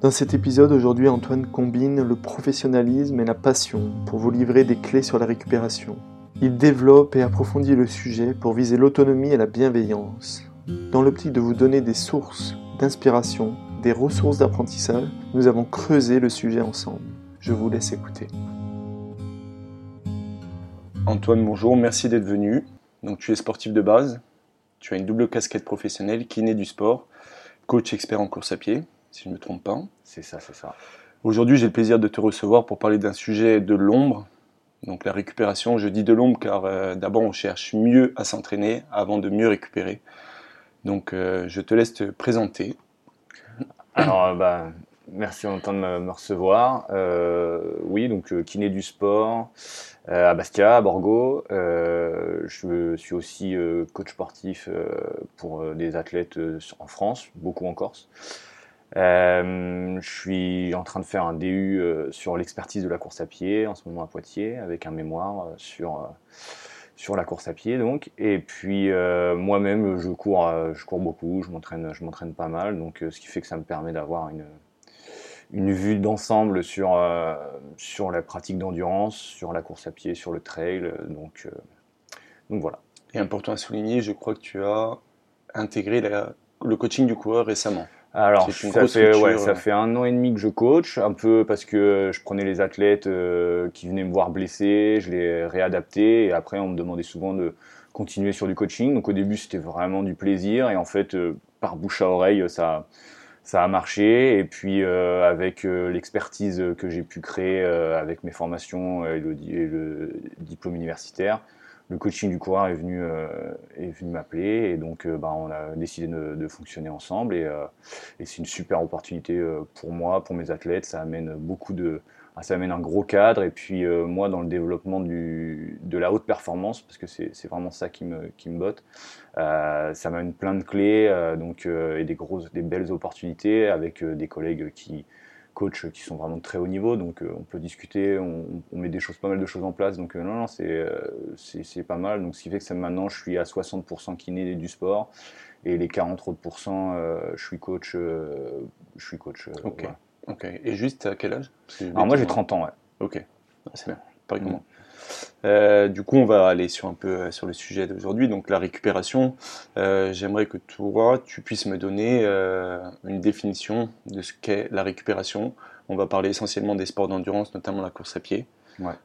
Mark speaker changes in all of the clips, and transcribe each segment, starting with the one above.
Speaker 1: Dans cet épisode, aujourd'hui, Antoine combine le professionnalisme et la passion pour vous livrer des clés sur la récupération. Il développe et approfondit le sujet pour viser l'autonomie et la bienveillance. Dans l'optique de vous donner des sources d'inspiration, des ressources d'apprentissage, nous avons creusé le sujet ensemble. Je vous laisse écouter. Antoine, bonjour, merci d'être venu. Donc tu es sportif de base, tu as une double casquette professionnelle, kiné du sport, coach expert en course à pied, si je ne me trompe pas.
Speaker 2: C'est ça, c'est ça.
Speaker 1: Aujourd'hui, j'ai le plaisir de te recevoir pour parler d'un sujet de l'ombre, donc la récupération. Je dis de l'ombre car euh, d'abord on cherche mieux à s'entraîner avant de mieux récupérer. Donc euh, je te laisse te présenter.
Speaker 2: Alors, euh, bah, merci longtemps de me, recevoir. oui, donc kiné du sport à Bastia, à Borgo. je suis aussi coach sportif pour des athlètes en France, beaucoup en Corse. Euh, je suis en train de faire un DU euh, sur l'expertise de la course à pied en ce moment à Poitiers avec un mémoire euh, sur sur la course à pied donc. Et puis moi-même je cours je cours beaucoup je m'entraîne je m'entraîne pas mal donc ce qui fait que ça me permet d'avoir une une vue d'ensemble sur sur la pratique d'endurance sur la course à pied sur le trail donc donc voilà.
Speaker 1: Et important à souligner je crois que tu as intégré le coaching du coureur récemment
Speaker 2: alors, ça fait, ouais, ça fait un an et demi que je coach, un peu parce que je prenais les athlètes euh, qui venaient me voir blessés, je les réadaptais, et après on me demandait souvent de continuer sur du coaching. Donc au début c'était vraiment du plaisir, et en fait euh, par bouche à oreille ça, ça a marché. Et puis euh, avec l'expertise que j'ai pu créer avec mes formations et le, et le diplôme universitaire, le coaching du coureur est venu, euh, est venu m'appeler et donc euh, bah, on a décidé de, fonctionner ensemble et, euh, et c'est une super opportunité pour moi, pour mes athlètes. Ça amène beaucoup de, ah, ça amène un gros cadre et puis moi dans le développement du, de la haute performance parce que c'est vraiment ça qui me, qui me botte. ça m'amène plein de clés donc et des grosses, des belles opportunités avec des collègues qui coachs qui sont vraiment très haut niveau, donc euh, on peut discuter, on, met des choses, pas mal de choses en place, donc euh, non, non, euh, c'est, c'est, pas mal. Donc ce qui fait que maintenant je suis à 60% kiné du sport et les 40 autres je suis coach. je suis coach.
Speaker 1: ok. Ok. Et juste à quel âge
Speaker 2: Alors moi j'ai 30 ans, ouais.
Speaker 1: Ok. C'est bien. Pareil comment euh, du coup, on va aller sur un peu euh, sur le sujet d'aujourd'hui, donc la récupération. Euh, j'aimerais que toi, tu puisses me donner une définition de ce qu'est la récupération. On va parler essentiellement des sports d'endurance, notamment la course à pied.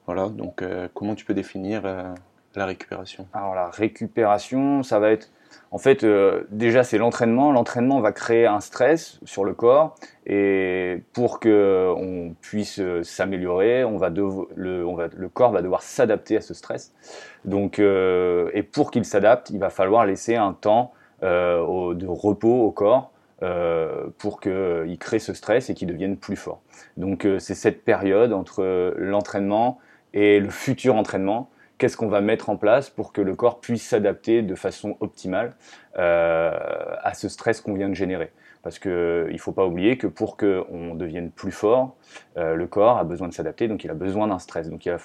Speaker 1: Voilà. Donc, comment tu peux définir la récupération?
Speaker 2: Alors, la récupération, ça va être en fait, euh, déjà, c'est l'entraînement. L'entraînement va créer un stress sur le corps et pour que on puisse euh, s'améliorer, on va le, on va, le corps va devoir s'adapter à ce stress. Donc, euh, et pour qu'il s'adapte, il va falloir laisser un temps de repos au corps pour qu'il crée ce stress et qu'il devienne plus fort. Donc, c'est cette période entre l'entraînement et le futur entraînement qu'est-ce qu'on va mettre en place pour que le corps puisse s'adapter de façon optimale euh, à ce stress qu'on vient de générer. Parce qu'il ne faut pas oublier que pour qu'on devienne plus fort, euh, le corps a besoin de s'adapter, donc il a besoin d'un stress, donc il a,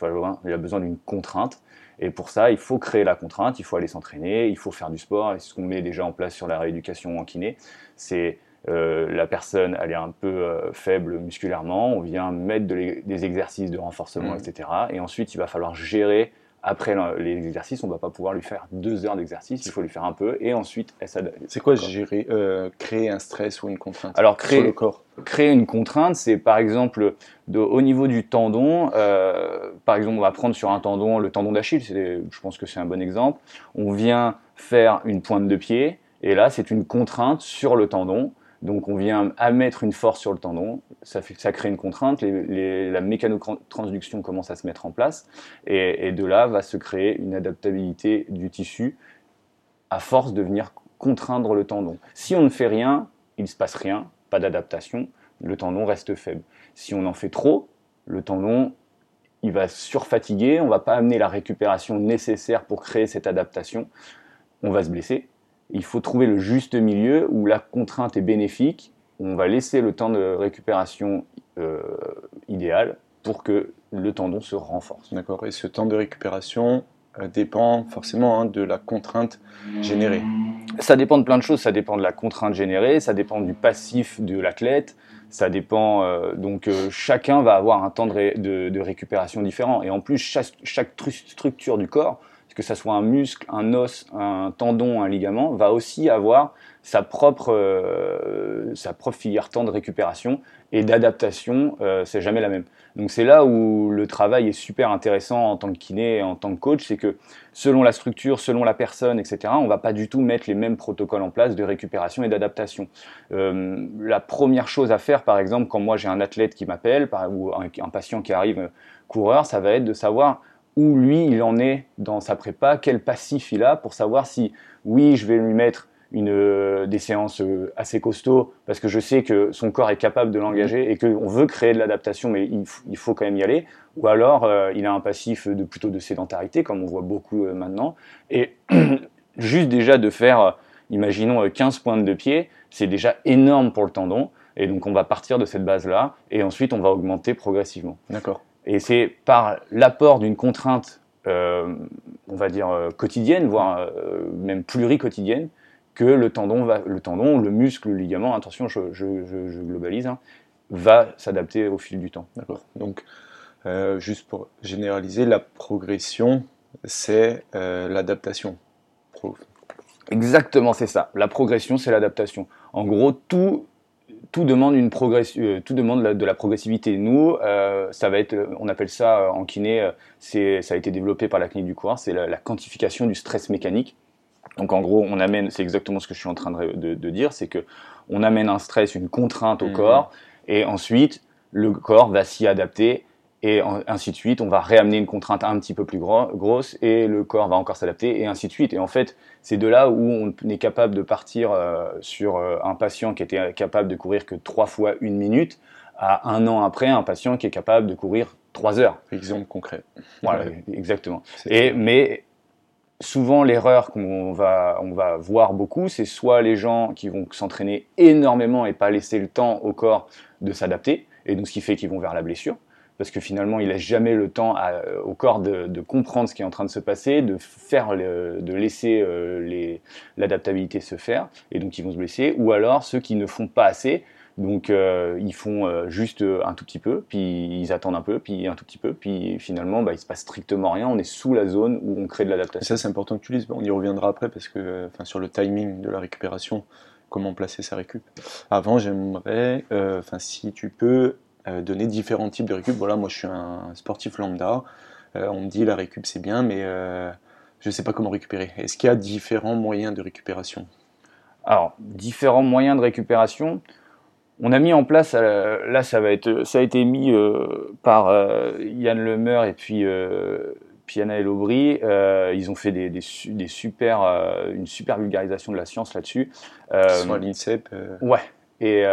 Speaker 2: il a besoin d'une contrainte. Et pour ça, il faut créer la contrainte, il faut aller s'entraîner, il faut faire du sport, et ce qu'on met déjà en place sur la rééducation en kiné, c'est euh, la personne elle est un peu faible musculairement, on vient mettre des exercices de renforcement, mmh. etc. Et ensuite, il va falloir gérer après les exercices, on ne va pas pouvoir lui faire deux heures d'exercice, il faut lui faire un peu et ensuite
Speaker 1: C'est quoi gérer, euh, créer un stress ou une contrainte
Speaker 2: Alors créer, sur le corps? Créer une contrainte, c'est par exemple de, au niveau du tendon, euh, par exemple on va prendre sur un tendon le tendon d'Achille, je pense que c'est un bon exemple, on vient faire une pointe de pied et là c'est une contrainte sur le tendon donc on vient à mettre une force sur le tendon, ça, fait, ça crée une contrainte, la mécanotransduction commence à se mettre en place, et, de là va se créer une adaptabilité du tissu à force de venir contraindre le tendon. Si on ne fait rien, il ne se passe rien, pas d'adaptation, le tendon reste faible. Si on en fait trop, le tendon il va surfatiguer, on ne va pas amener la récupération nécessaire pour créer cette adaptation, on va se blesser, il faut trouver le juste milieu où la contrainte est bénéfique, où on va laisser le temps de récupération euh, idéal pour que le tendon se renforce.
Speaker 1: D'accord. Et ce temps de récupération, euh, dépend forcément hein, de la contrainte générée.
Speaker 2: Ça dépend de plein de choses. Ça dépend de la contrainte générée, ça dépend du passif de l'athlète. Ça dépend. Euh, donc, euh, chacun va avoir un temps de, récupération différent. Et en plus, chaque, chaque, structure du corps, que ce soit un muscle, un os, un tendon, un ligament, va aussi avoir sa propre, sa propre filière temps de récupération et d'adaptation. c'est jamais la même. Donc c'est là où le travail est super intéressant en tant que kiné et en tant que coach, c'est que selon la structure, selon la personne, etc., on va pas du tout mettre les mêmes protocoles en place de récupération et d'adaptation. Euh, la première chose à faire, par exemple, quand moi j'ai un athlète qui m'appelle ou un, patient qui arrive euh, coureur, ça va être de savoir où lui il en est dans sa prépa, quel passif il a pour savoir si oui je vais lui mettre une, euh, des séances euh, assez costauds parce que je sais que son corps est capable de l'engager et qu'on veut créer de l'adaptation, mais il, faut quand même y aller. Ou alors, euh, il a un passif de plutôt de sédentarité, comme on voit beaucoup maintenant. Et juste déjà de faire, imaginons, 15 pointes de pied, c'est déjà énorme pour le tendon. Et donc, on va partir de cette base-là et ensuite, on va augmenter progressivement.
Speaker 1: D'accord.
Speaker 2: Et c'est par l'apport d'une contrainte, on va dire, quotidienne, voire même pluriquotidienne, que le tendon, va, le tendon, le muscle, le ligament, attention, je, globalise, hein, va s'adapter au fil du temps.
Speaker 1: D'accord. Donc, euh, juste pour généraliser, la progression, c'est euh, l'adaptation.
Speaker 2: Exactement, c'est ça. La progression, c'est l'adaptation. En gros, tout, tout demande une euh, tout demande de la progressivité. Nous, ça va être, on appelle ça en kiné, c'est, ça a été développé par la clinique du coureur, c'est la, quantification du stress mécanique. Donc en gros, on amène, c'est exactement ce que je suis en train de, dire, c'est que on amène un stress, une contrainte au mhm. corps, et ensuite le corps va s'y adapter, et ainsi de suite. On va réamener une contrainte un petit peu plus grosse, et le corps va encore s'adapter, et ainsi de suite. Et en fait, c'est de là où on est capable de partir euh, sur euh, un patient qui était capable de courir que trois fois une minute, à un an après, un patient qui est capable de courir trois heures.
Speaker 1: Exemple concret.
Speaker 2: Voilà, exactement. Et mais souvent l'erreur qu'on va, on va voir beaucoup, c'est soit les gens qui vont s'entraîner énormément et pas laisser le temps au corps de s'adapter, et donc ce qui fait qu'ils vont vers la blessure, parce que finalement il laisse jamais le temps au corps de, comprendre ce qui est en train de se passer, de faire, de laisser euh, l'adaptabilité se faire, et donc ils vont se blesser, ou alors ceux qui ne font pas assez, donc euh, ils font euh, juste euh, un tout petit peu, puis ils attendent un peu, puis un tout petit peu, puis finalement bah, il se passe strictement rien. On est sous la zone où on crée de l'adaptation.
Speaker 1: Ça c'est important que tu lises. On y reviendra après parce que, sur le timing de la récupération, comment placer sa récup. Avant j'aimerais, si tu peux donner différents types de récup. Voilà, moi je suis un sportif lambda. on me dit la récup c'est bien, mais je ne sais pas comment récupérer. Est-ce qu'il y a différents moyens de récupération?
Speaker 2: Alors différents moyens de récupération. On a mis en place, euh, là ça va être, ça a été mis euh, par euh, Yann Lemeur et puis Piana et Aubry. ils ont fait des, super, une super vulgarisation de la science là-dessus.
Speaker 1: Ils sont à l'INSEP.
Speaker 2: Ouais. Et,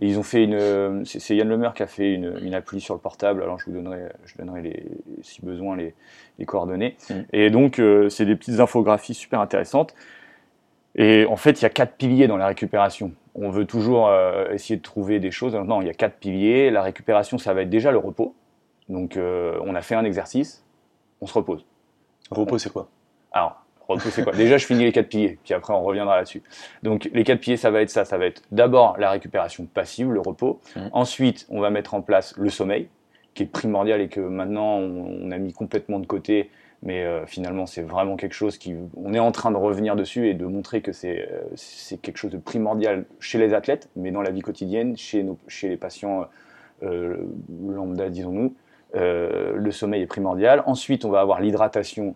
Speaker 2: ils ont fait une. C'est Yann Lemeur qui a fait une, appli sur le portable. Alors je vous donnerai, je donnerai les, si besoin les, coordonnées. Mm. Et donc c'est des petites infographies super intéressantes. Et en fait, il y a quatre piliers dans la récupération on veut toujours euh, essayer de trouver des choses. Non, il y a quatre piliers. La récupération, ça va être déjà le repos. Donc, euh, on a fait un exercice, on se repose.
Speaker 1: Repos, c'est quoi?
Speaker 2: Alors, repos, c'est quoi? Déjà, je finis les quatre piliers, puis après, on reviendra là-dessus. Donc, les quatre piliers, ça va être ça. Ça va être d'abord la récupération passive, le repos. Mmh. Ensuite, on va mettre en place le sommeil, qui est primordial et que maintenant, on a mis complètement de côté mais euh, finalement c'est vraiment quelque chose qui on est en train de revenir dessus et de montrer que c'est euh, quelque chose de primordial chez les athlètes mais dans la vie quotidienne chez nos, chez les patients euh, lambda disons-nous le sommeil est primordial ensuite on va avoir l'hydratation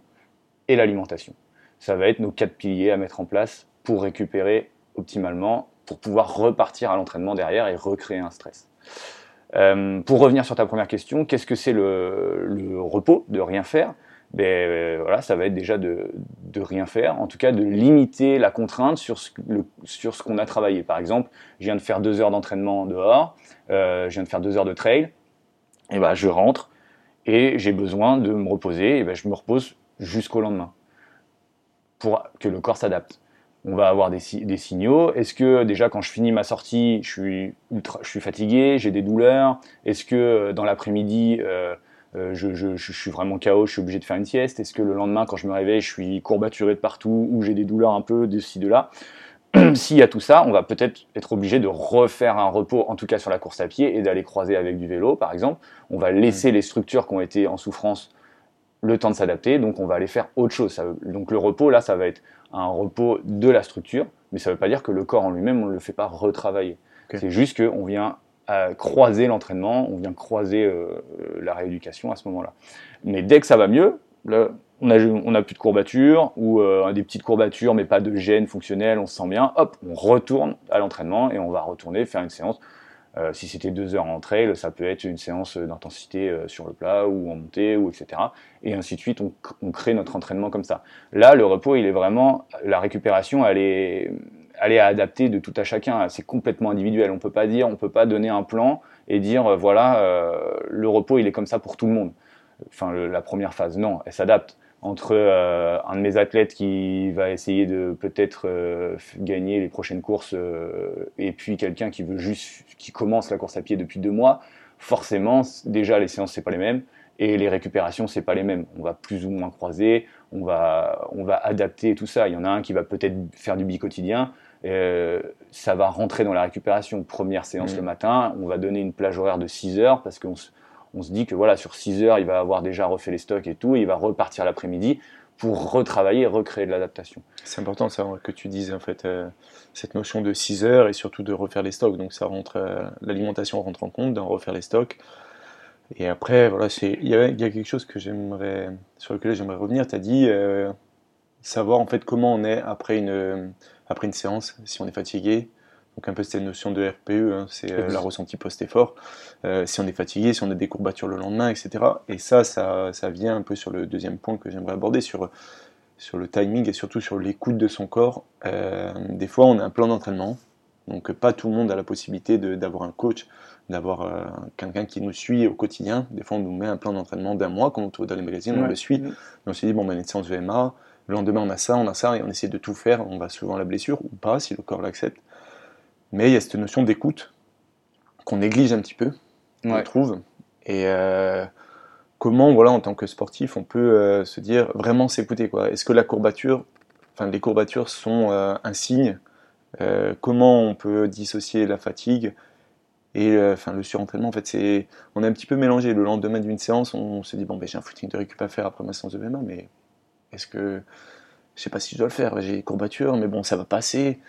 Speaker 2: et l'alimentation ça va être nos quatre piliers à mettre en place pour récupérer optimalement pour pouvoir repartir à l'entraînement derrière et recréer un stress. Pour revenir sur ta première question, qu'est-ce que c'est le, repos, de rien faire? Ben, euh, voilà, ça va être déjà de, de, rien faire, en tout cas de limiter la contrainte sur ce, ce qu'on a travaillé. Par exemple, je viens de faire deux heures d'entraînement dehors, euh, je viens de faire deux heures de trail, et ben, je rentre et j'ai besoin de me reposer, et ben, je me repose jusqu'au lendemain pour que le corps s'adapte. On va avoir des, des signaux. Est-ce que déjà quand je finis ma sortie, je suis, ultra, je suis fatigué, j'ai des douleurs? Est-ce que euh, dans l'après-midi, euh, je, suis vraiment KO, je suis obligé de faire une sieste? Est-ce que le lendemain, quand je me réveille, je suis courbaturé de partout ou j'ai des douleurs un peu de ci, de là? S'il y a tout ça, on va peut-être être obligé de refaire un repos, en tout cas sur la course à pied, et d'aller croiser avec du vélo, par exemple. On va laisser mm. les structures qui ont été en souffrance le temps de s'adapter, donc on va aller faire autre chose. donc le repos, là, ça va être un repos de la structure, mais ça ne veut pas dire que le corps en lui-même, on ne le fait pas retravailler. C'est juste qu'on vient euh, croiser l'entraînement, on vient croiser euh, la rééducation à ce moment-là. Mais dès que ça va mieux, on a, on a plus de courbatures ou euh, des petites courbatures, mais pas de gêne fonctionnelle, on se sent bien, hop, on retourne à l'entraînement et on va retourner faire une séance euh, si c'était deux heures en trail, ça peut être une séance d'intensité euh, sur le plat ou en montée, ou etc. Et ainsi de suite, on, crée notre entraînement comme ça. Là, le repos, il est vraiment, la récupération, elle est, elle est adaptée de tout à chacun. C'est complètement individuel. On peut pas dire, on peut pas donner un plan et dire, euh, voilà, le repos, il est comme ça pour tout le monde. Enfin, la première phase, non, elle s'adapte entre euh, un de mes athlètes qui va essayer de peut-être euh, gagner les prochaines courses euh, et puis quelqu'un qui veut juste qui commence la course à pied depuis deux mois, forcément déjà les séances c'est pas les mêmes et les récupérations c'est pas les mêmes. On va plus ou moins croiser, on va on va adapter tout ça. Il y en a un qui va peut-être faire du bi-quotidien, ça va rentrer dans la récupération. Première séance mmh. le matin, on va donner une plage horaire de 6 heures parce qu'on on se dit que voilà, sur 6 heures, il va avoir déjà refait les stocks et tout, et il va repartir l'après-midi pour retravailler et recréer de l'adaptation.
Speaker 1: C'est important que tu dises en fait euh, cette notion de 6 heures et surtout de refaire les stocks. Donc ça rentre, euh, l'alimentation rentre en compte, d'en refaire les stocks. Et après, voilà, il y, a quelque chose que j'aimerais, sur lequel j'aimerais revenir. Tu as dit euh, savoir en fait comment on est après une, après une séance, si on est fatigué, donc un peu cette notion de RPE, hein, c'est euh, la ressenti post-effort. Euh, si on est fatigué, si on a des courbatures le lendemain, etc. Et ça, ça, ça vient un peu sur le deuxième point que j'aimerais aborder, sur, sur le timing et surtout sur l'écoute de son corps. Euh, des fois, on a un plan d'entraînement, donc pas tout le monde a la possibilité d'avoir un coach, d'avoir quelqu'un qui nous suit au quotidien. Des fois, on nous met un plan d'entraînement d'un mois, comme on trouve dans les magazines, on le suit. on se dit, bon, ben, une séance de MA, le lendemain, on a ça, on a ça, et on essaie de tout faire. On va souvent à la blessure, ou pas, si le corps l'accepte. Mais il y a cette notion d'écoute qu'on néglige un petit peu, on trouve. Et euh, comment, voilà, en tant que sportif, on peut euh, se dire vraiment s'écouter quoi. Est-ce que la courbature, enfin les courbatures sont euh, un signe Comment on peut dissocier la fatigue et enfin le surentraînement? En fait, c'est on est un petit peu mélangé. Le lendemain d'une séance, on se dit bon ben j'ai un footing de récup à faire après ma séance de VMA, mais est-ce que je sais pas si je dois le faire J'ai des courbatures, mais bon ça va passer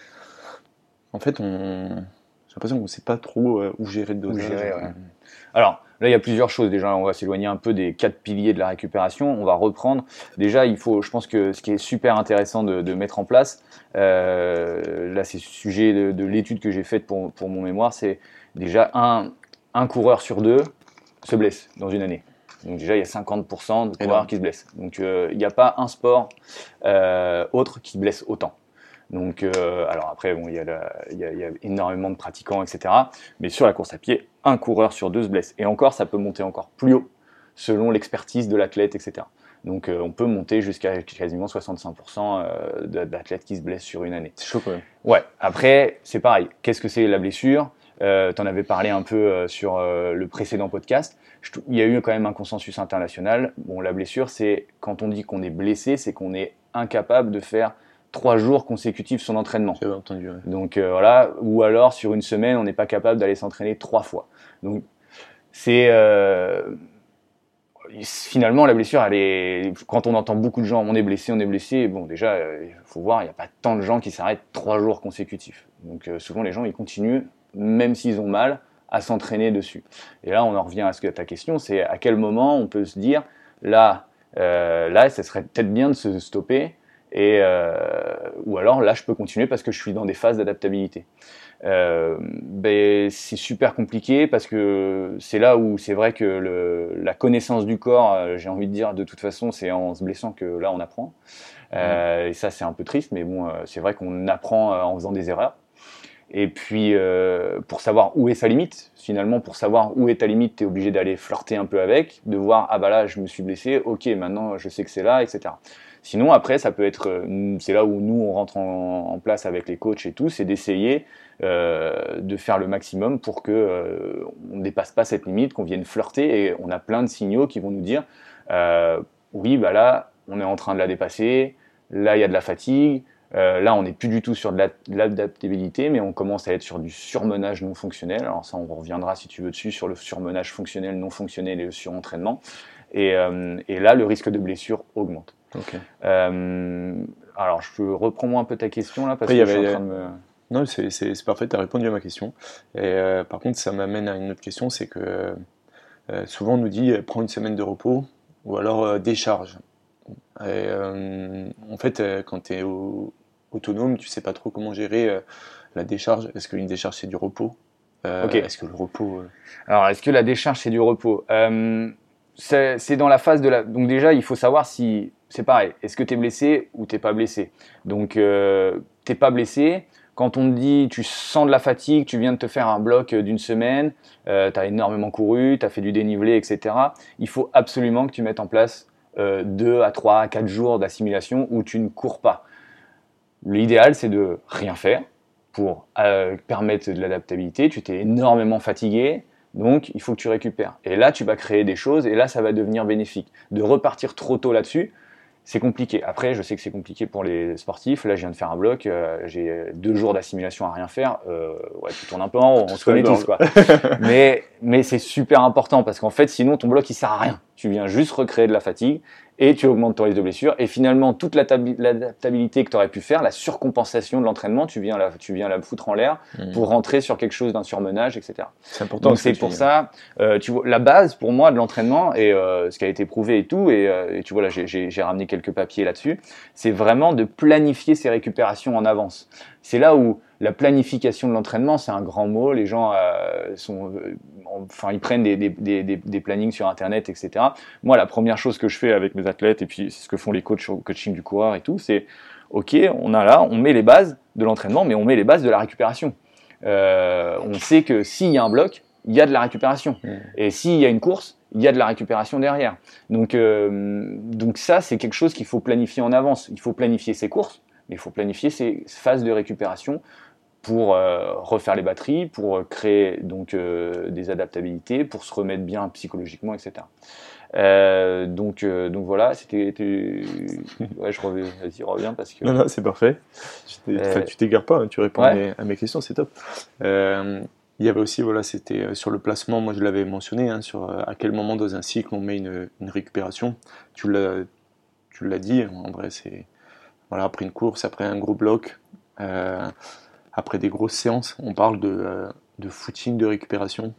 Speaker 1: en fait, on... j'ai l'impression qu'on ne sait pas trop euh, où gérer le dosage.
Speaker 2: Alors, là, il y a plusieurs choses. Déjà, on va s'éloigner un peu des quatre piliers de la récupération. On va reprendre. Déjà, il faut, je pense que ce qui est super intéressant de, mettre en place, euh, là, c'est le sujet de, l'étude que j'ai faite pour, mon mémoire, c'est déjà un, un coureur sur deux se blesse dans une année. Donc déjà, il y a 50% de coureurs qui se blessent. Donc euh, il n'y a pas un sport autre qui blesse autant. Donc, euh, alors après, bon, il y, a énormément de pratiquants, etc. Mais sur la course à pied, un coureur sur deux se blesse. Et encore, ça peut monter encore plus haut selon l'expertise de l'athlète, etc. Donc, euh, on peut monter jusqu'à quasiment 65% euh, d'athlètes qui se blessent sur une année.
Speaker 1: C'est chaud quand même.
Speaker 2: Ouais. Après, c'est pareil. Qu'est-ce que c'est la blessure? Euh, Tu en avais parlé un peu sur le précédent podcast. il y a eu quand même un consensus international. Bon, la blessure, c'est quand on dit qu'on est blessé, c'est qu'on est incapable de faire trois jours consécutifs son entraînement.
Speaker 1: entendu.
Speaker 2: Donc euh, voilà, ou alors sur une semaine, on n'est pas capable d'aller s'entraîner trois fois. Donc c'est euh, finalement la blessure, elle est quand on entend beaucoup de gens, on est blessé, on est blessé. Bon déjà, il faut voir, il n'y a pas tant de gens qui s'arrêtent trois jours consécutifs. Donc euh, souvent les gens ils continuent, même s'ils ont mal, à s'entraîner dessus. Et là, on en revient à ce que ta question, c'est à quel moment on peut se dire là, là, ça serait peut-être bien de se stopper et, euh, ou alors là, je peux continuer parce que je suis dans des phases d'adaptabilité. Euh, ben, c'est super compliqué parce que c'est là où c'est vrai que le, la connaissance du corps, euh, j'ai envie de dire, de toute façon, c'est en se blessant que là on apprend. Euh, et ça, c'est un peu triste, mais bon, c'est vrai qu'on apprend en faisant des erreurs. Et puis, euh, pour savoir où est sa limite, finalement, pour savoir où est ta limite, tu es obligé d'aller flirter un peu avec, de voir, ah bah là, je me suis blessé, ok, maintenant je sais que c'est là, etc. Sinon, après, ça peut être, euh, c'est là où nous, on rentre en, place avec les coachs et tout, c'est d'essayer euh, de faire le maximum pour que euh, on ne dépasse pas cette limite, qu'on vienne flirter. Et on a plein de signaux qui vont nous dire, oui, bah là, on est en train de la dépasser, là, il y a de la fatigue, là, on n'est plus du tout sur de l'adaptabilité, mais on commence à être sur du surmenage non fonctionnel. Alors ça, on reviendra si tu veux dessus sur le surmenage fonctionnel, non fonctionnel et le surentraînement. Et, et là, le risque de blessure augmente. Euh, alors, je reprends moi un peu ta question là, parce que je suis en train de me...
Speaker 1: Non, c'est parfait, tu as répondu à ma question. Et euh, par contre, ça m'amène à une autre question, c'est que euh, souvent on nous dit prends une semaine de repos ou alors décharge. Et, en fait, quand tu es autonome, tu sais pas trop comment gérer la décharge. Est-ce qu'une décharge c'est du repos? Est-ce que le repos.
Speaker 2: Alors, est-ce que la décharge c'est du repos? C'est dans la phase de la. Donc, déjà, il faut savoir si c'est pareil. Est-ce que tu es blessé ou t'es pas blessé? Donc, euh, t'es pas blessé. Quand on te dit tu sens de la fatigue, tu viens de te faire un bloc d'une semaine, euh, tu as énormément couru, tu as fait du dénivelé, etc. Il faut absolument que tu mettes en place euh, 2 à 3 à 4 jours d'assimilation où tu ne cours pas. L'idéal, c'est de rien faire pour euh, permettre de l'adaptabilité. Tu t'es énormément fatigué, donc il faut que tu récupères. Et là, tu vas créer des choses et là, ça va devenir bénéfique. De repartir trop tôt là-dessus, c'est compliqué. Après, je sais que c'est compliqué pour les sportifs. Là, je viens de faire un bloc. Euh, j'ai deux jours d'assimilation à rien faire. Euh, ouais, tu tournes un peu en haut. On se connaît tous, quoi. mais mais c'est super important parce qu'en fait, sinon, ton bloc, il sert à rien. Tu viens juste recréer de la fatigue et tu augmentes ton risque de blessure. Et finalement, toute l'adaptabilité que tu aurais pu faire, la surcompensation de l'entraînement, tu viens la, tu viens la foutre en l'air mmh. pour rentrer sur quelque chose d'un surmenage, etc.
Speaker 1: C'est important.
Speaker 2: Donc c'est pour ça, euh, tu vois, la base pour moi de l'entraînement et euh, ce qui a été prouvé et tout, et, euh, et tu vois là, j'ai ramené quelques papiers là-dessus, c'est vraiment de planifier ses récupérations en avance. C'est là où la planification de l'entraînement, c'est un grand mot. Les gens euh, sont, euh, enfin, ils prennent des, des, des, plannings sur Internet, etc. Moi, la première chose que je fais avec mes athlètes, et puis c'est ce que font les coachs au coaching du coureur et tout, c'est OK, on a là, on met les bases de l'entraînement, mais on met les bases de la récupération. Euh, on sait que s'il y a un bloc, il y a de la récupération. Mmh. Et s'il y a une course, il y a de la récupération derrière. Donc, donc ça, c'est quelque chose qu'il faut planifier en avance. Il faut planifier ses courses, mais il faut planifier ses phases de récupération pour euh, refaire les batteries, pour euh, créer donc euh, des adaptabilités, pour se remettre bien psychologiquement, etc. donc, donc voilà, c'était. Ouais, je reviens, vas-y, reviens parce que.
Speaker 1: Non, non, c'est parfait. Tu t'égares pas, hein, tu réponds à, mes, questions, c'est top. il y avait aussi, voilà, c'était sur le placement, moi je l'avais mentionné, hein, sur à quel moment dans un cycle on met une, une récupération. Tu l'as dit, en vrai, c'est. Voilà, après une course, après un gros bloc après des grosses séances, on parle de, euh, de footing de récupération.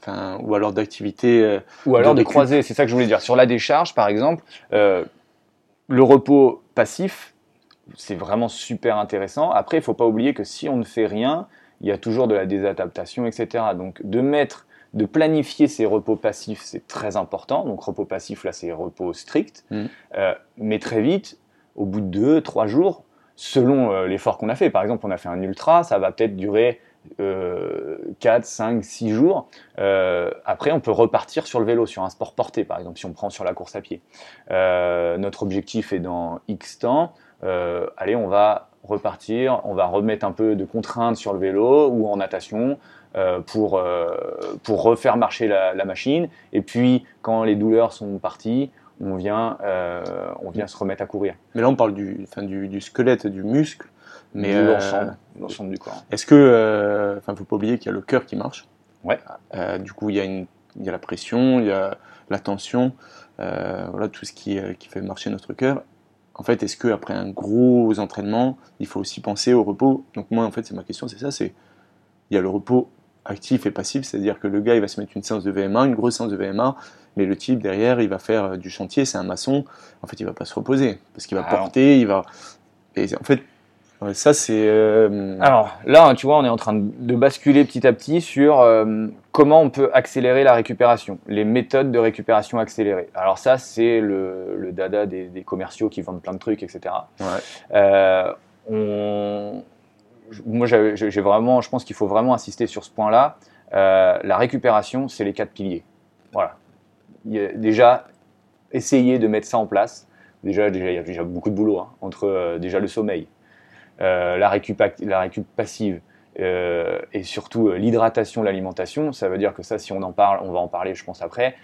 Speaker 1: Enfin, ou alors d'activité. Euh,
Speaker 2: ou alors de, croiser, c'est ça que je voulais dire. Sur la décharge, par exemple, euh, le repos passif, c'est vraiment super intéressant. Après, il ne faut pas oublier que si on ne fait rien, il y a toujours de la désadaptation, etc. Donc, de mettre, de planifier ces repos passifs, c'est très important. Donc, repos passif, là, c'est repos strict. Mmh. mais très vite, au bout de deux, trois jours, selon euh, l'effort qu'on a fait. Par exemple, on a fait un ultra, ça va peut-être durer 4, 5, 6 jours. Euh, après, on peut repartir sur le vélo, sur un sport porté, par exemple, si on prend sur la course à pied. Euh, notre objectif est dans X temps. allez, on va repartir, on va remettre un peu de contraintes sur le vélo ou en natation pour, refaire marcher la, machine. Et puis, quand les douleurs sont parties, on vient, euh, on vient se remettre à courir.
Speaker 1: Mais là, on parle du, enfin, du, du squelette, du muscle, mais
Speaker 2: euh, l'ensemble, du corps.
Speaker 1: Est-ce que, euh, enfin, faut pas oublier qu'il y a le cœur qui marche.
Speaker 2: Ouais.
Speaker 1: du coup, il y a une, il y a la pression, il y a la tension, voilà, tout ce qui, qui fait marcher notre cœur. En fait, est-ce que après un gros entraînement, il faut aussi penser au repos? Donc moi, en fait, c'est ma question, c'est ça, c'est il y a le repos actif et passif, c'est-à-dire que le gars, il va se mettre une séance de VMA, une grosse séance de VMA, mais le type derrière, il va faire euh, du chantier, c'est un maçon. En fait, il va pas se reposer parce qu'il va ah porter, il va. Et en fait, ça c'est. Euh,
Speaker 2: Alors là, tu vois, on est en train de basculer petit à petit sur euh, comment on peut accélérer la récupération, les méthodes de récupération accélérée. Alors ça, c'est le, dada des, commerciaux qui vendent plein de trucs, etc. on... Moi, j'ai vraiment, je pense qu'il faut vraiment insister sur ce point-là. la récupération, c'est les quatre piliers. Voilà déjà essayer de mettre ça en place Déjà, déjà, il y a déjà beaucoup de boulot hein, entre déjà le sommeil, la, récup, la récup passive, et surtout l'hydratation, l'alimentation, ça veut dire que ça, si on en parle, on va en parler, je pense, après,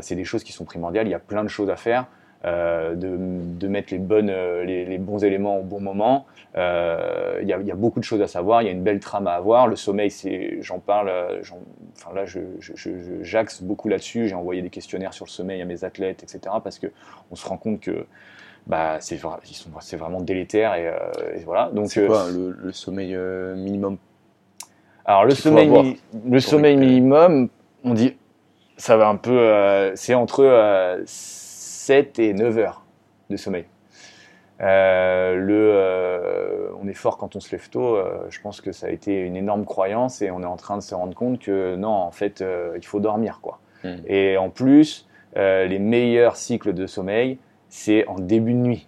Speaker 2: c'est des choses qui sont primordiales, il y a plein de choses à faire. Euh, de, mettre les, bonnes, euh, les, bons éléments au bon moment. Euh, il y, a beaucoup de choses à savoir, il y a une belle trame à avoir. Le sommeil, j'en parle, enfin là, j'axe beaucoup là-dessus. J'ai envoyé des questionnaires sur le sommeil à mes athlètes, etc. Parce qu'on se rend compte que bah, c'est vraiment délétère. Et, voilà.
Speaker 1: Donc, c'est quoi le, sommeil minimum?
Speaker 2: Alors, le sommeil, le sommeil minimum, on dit, ça va un peu, c'est entre 7 et 9 heures de sommeil. Euh, le, euh, on est fort quand on se lève tôt. Euh, je pense que ça a été une énorme croyance et on est en train de se rendre compte que non, en fait, il faut dormir quoi. Hmm. Et en plus, les meilleurs cycles de sommeil, c'est en début de nuit.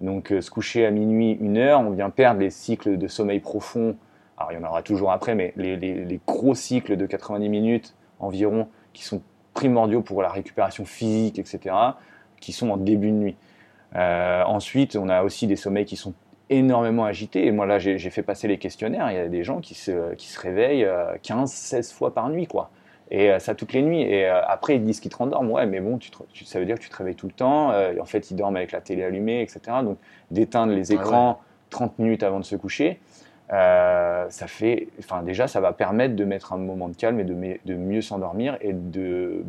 Speaker 2: Donc, se coucher à minuit, une heure, on vient perdre les cycles de sommeil profond. Alors, il y en aura toujours après, mais les, les gros cycles de 90 minutes environ, qui sont primordiaux pour la récupération physique, etc qui sont en début de nuit. Euh, ensuite, on a aussi des sommeils qui sont énormément agités. Et moi, là, j'ai fait passer les questionnaires. Il y a des gens qui se, qui se réveillent 15, euh, 16 fois par nuit, quoi. Et euh, ça toutes les nuits. Et après, ils disent qu'ils te rendorment. Ouais, mais bon, tu ça veut dire que tu te réveilles tout le temps. en fait, ils dorment avec la télé allumée, etc. Donc, d'éteindre les écrans 30 minutes avant de se coucher, euh, ça fait, enfin déjà, ça va permettre de mettre un moment de calme et de, de mieux s'endormir et de,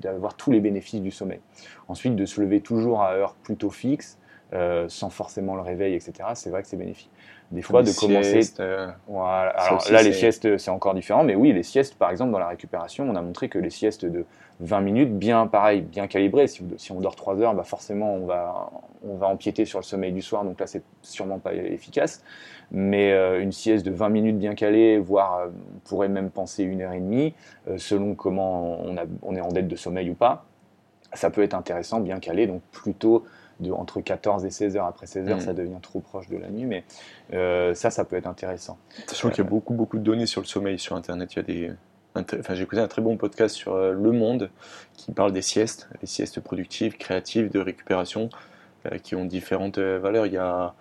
Speaker 2: d'avoir tous les bénéfices du sommeil. Ensuite, de se lever toujours à heure plutôt fixe, euh, sans forcément le réveil, etc. C'est vrai que c'est bénéfique. Des fois, de commencer. Euh, voilà. Alors là, les siestes, c'est encore différent, mais oui, les siestes, par exemple, dans la récupération, on a montré que les siestes de 20 minutes, bien pareil, bien calibrées, si, si on dort 3 heures, bah forcément, on va, on va empiéter sur le sommeil du soir, donc là, c'est sûrement pas efficace mais euh, une sieste de 20 minutes bien calée, voire euh, on pourrait même penser une heure et demie, selon comment on, on, est en dette de sommeil ou pas, ça peut être intéressant, bien calé, donc plutôt de, entre 14 et 16 heures. Après 16 heures, mm. ça devient trop proche de la nuit, mais ça, ça peut être intéressant.
Speaker 1: Sachant qu'il y a beaucoup, beaucoup de données sur le sommeil sur Internet. Il y a des, Enfin, j'ai écouté un très bon podcast sur Le Monde qui parle des siestes, les siestes productives, créatives, de récupération. Euh, qui ont différentes euh, valeurs. Il y a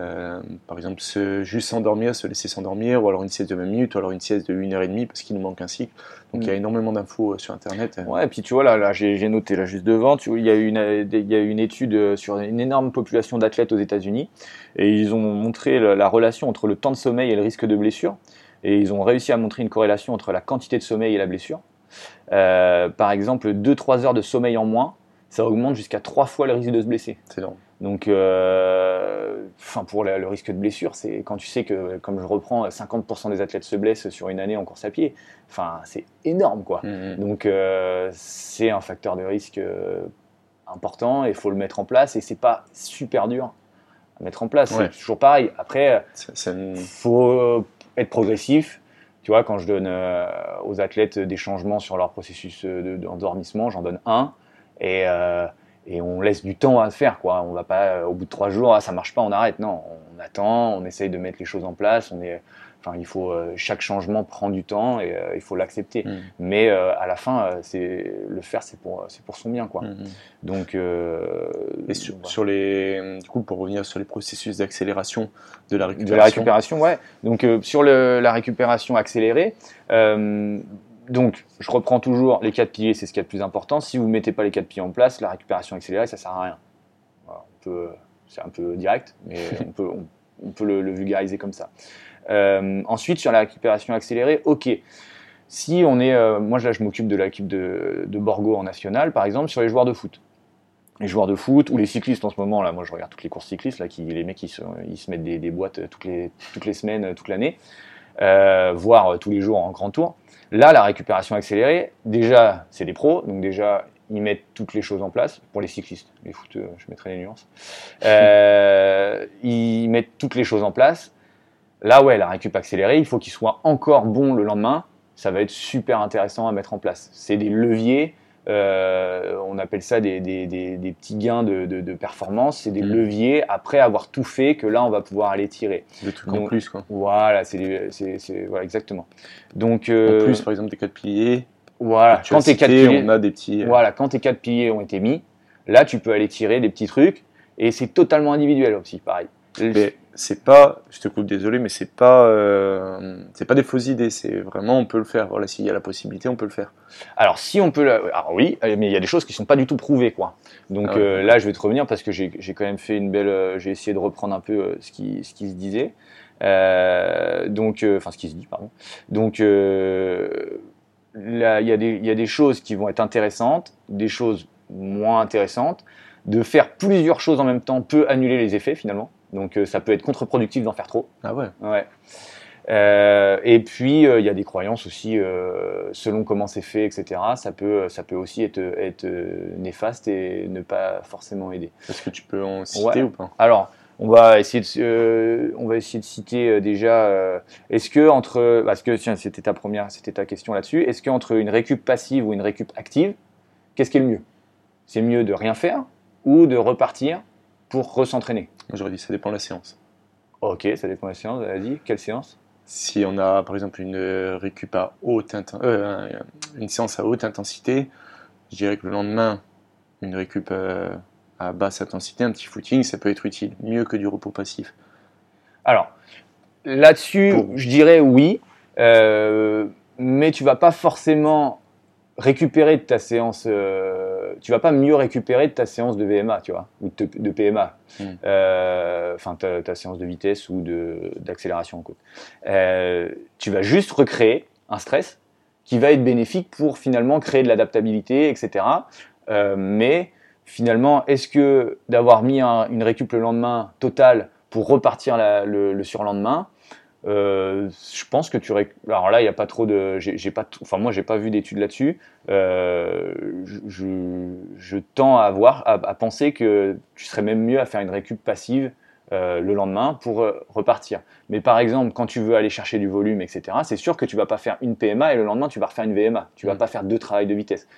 Speaker 1: euh, par exemple se, juste s'endormir, se laisser s'endormir, ou alors une sieste de 20 minutes, ou alors une sieste de 1 heure et demie parce qu'il nous manque un cycle. Donc il y a mm. énormément d'infos sur Internet.
Speaker 2: Ouais, et puis tu vois, là, là j'ai noté là juste devant, tu vois, il, y a une, il y a une étude sur une énorme population d'athlètes aux États-Unis, et ils ont montré la, relation entre le temps de sommeil et le risque de blessure. Et ils ont réussi à montrer une corrélation entre la quantité de sommeil et la blessure. par exemple, 2-3 heures de sommeil en moins, ça augmente jusqu'à trois fois le risque de se blesser.
Speaker 1: C'est long.
Speaker 2: Donc, euh, pour le, risque de blessure, c'est quand tu sais que, comme je reprends, 50% des athlètes se blessent sur une année en course à pied. Enfin, c'est énorme, quoi. Mmh, mmh. Donc, euh, c'est un facteur de risque euh, important et il faut le mettre en place. Et c'est pas super dur à mettre en place. C'est toujours pareil. Après, il faut être progressif. Tu vois, quand je donne aux athlètes des changements sur leur processus d'endormissement, j'en donne un. Et, euh, et on laisse du temps à faire. Quoi. On va pas, euh, au bout de trois jours, ah, ça marche pas, on arrête. Non, on attend, on essaye de mettre les choses en place. On est, enfin, il faut, euh, chaque changement prend du temps et il faut l'accepter. Mm. Mais à la fin, c'est le faire, c'est pour, c'est pour son bien. Quoi. Mm, mm. Donc,
Speaker 1: et sur, les, du coup, pour revenir sur les processus d'accélération de la récupération.
Speaker 2: De la récupération, ouais. Donc, sur le, la récupération accélérée, donc, je reprends toujours les quatre piliers, c'est ce qui est le plus important. Si vous ne mettez pas les quatre piliers en place, la récupération accélérée, ça ne sert à rien. c'est un peu direct, mais on peut, le, vulgariser comme ça. Euh, ensuite, sur la récupération accélérée, ok. Si on est, euh, moi là, je m'occupe de l'équipe de, de, Borgo en national, par exemple, sur les joueurs de foot. Les joueurs de foot ou les cyclistes en ce moment, là, moi je regarde toutes les courses cyclistes, là, qui, les mecs ils se, mettent des, boîtes toutes les, toutes les semaines, toute l'année, euh, voire tous les jours en grand tour. Là, la récupération accélérée, déjà, c'est des pros, donc déjà, ils mettent toutes les choses en place. Pour les cyclistes, les footeux, je mettrai les nuances. Euh, ils mettent toutes les choses en place. Là, ouais, la récup accélérée, il faut qu'il soit encore bon le lendemain. Ça va être super intéressant à mettre en place. C'est des leviers euh, on appelle ça des, petits gains de, performance, c'est des mm. leviers après avoir tout fait que là on va pouvoir aller tirer.
Speaker 1: Des trucs en plus quoi.
Speaker 2: Voilà, c'est voilà exactement.
Speaker 1: Donc euh, en plus par exemple des quatre piliers.
Speaker 2: Voilà, quand tes quatre piliers,
Speaker 1: on a des petits.
Speaker 2: Euh, voilà, quand tes quatre piliers ont été mis, Là, tu peux aller tirer des petits trucs et c'est totalement individuel aussi, pareil.
Speaker 1: Mais c'est pas, je te coupe, désolé, mais c'est pas, euh, c'est pas des fausses idées. C'est vraiment, on peut le faire. Voilà, s'il y a la possibilité, on peut le faire.
Speaker 2: Alors, si on peut, le- alors oui, euh, mais il y a des choses qui sont pas du tout prouvées, quoi. Donc
Speaker 1: Ah ouais.
Speaker 2: euh, là, je vais te revenir parce que j'ai j'ai quand même fait une belle, euh, j'ai essayé de reprendre un peu ce qui, ce qui se disait. Donc, enfin, ce qui se dit, pardon. Donc, là, il y, a des- il y a des choses qui vont être intéressantes, des choses moins intéressantes. De faire plusieurs choses en même temps peut annuler les effets finalement. Donc, euh, ça peut être contre-productif d'en faire trop.
Speaker 1: Ah ouais.
Speaker 2: Ouais. Euh, et puis euh, il y a des croyances aussi, euh, selon comment c'est fait, etc. Ça peut, ça peut aussi être, être néfaste et ne pas forcément aider.
Speaker 1: Est-ce que tu peux en citer
Speaker 2: Ouais.
Speaker 1: ou pas?
Speaker 2: Alors, on va essayer de, on va essayer de citer déjà. est-ce que entre, parce que tiens, c'était ta première, c'était ta question là-dessus. Est-ce qu'entre une récup passive ou une récup active, qu'est-ce qui est le mieux? C'est mieux de rien faire ou de repartir pour re-s'entraîner?
Speaker 1: Moi, J'aurais dit ça dépend de la séance.
Speaker 2: Ok, ça dépend de la séance. Elle a dit quelle séance?
Speaker 1: Si on a par exemple une euh, récup à haute euh, une séance à haute intensité, je dirais que le lendemain, une récup euh, à basse intensité, un petit footing, ça peut être utile, mieux que du repos passif.
Speaker 2: Alors, là-dessus,
Speaker 1: Pour-
Speaker 2: je dirais oui, euh, mais tu vas pas forcément récupérer de ta séance, euh, tu vas pas mieux récupérer de ta séance de VMA, tu vois, ou de, de PMA,
Speaker 1: Mm.
Speaker 2: Euh, enfin ta, ta séance de vitesse ou de- d'accélération en côte. Euh, tu vas juste recréer un stress qui va être bénéfique pour finalement créer de l'adaptabilité, etc. Euh, mais finalement, est-ce que d'avoir mis un- une récup le lendemain totale pour repartir la- le, le surlendemain, euh, je pense que tu alors là il n'y a pas trop de j'ai pas enfin moi j'ai pas vu d'études là-dessus. Euh, je, tends à voir à, à penser que tu serais même mieux à faire une récup passive euh, le lendemain pour repartir. Mais par exemple quand tu veux aller chercher du volume etc c'est sûr que tu vas pas faire une PMA et le lendemain tu vas refaire une VMA tu vas
Speaker 1: Mm.
Speaker 2: pas faire deux travails de vitesse.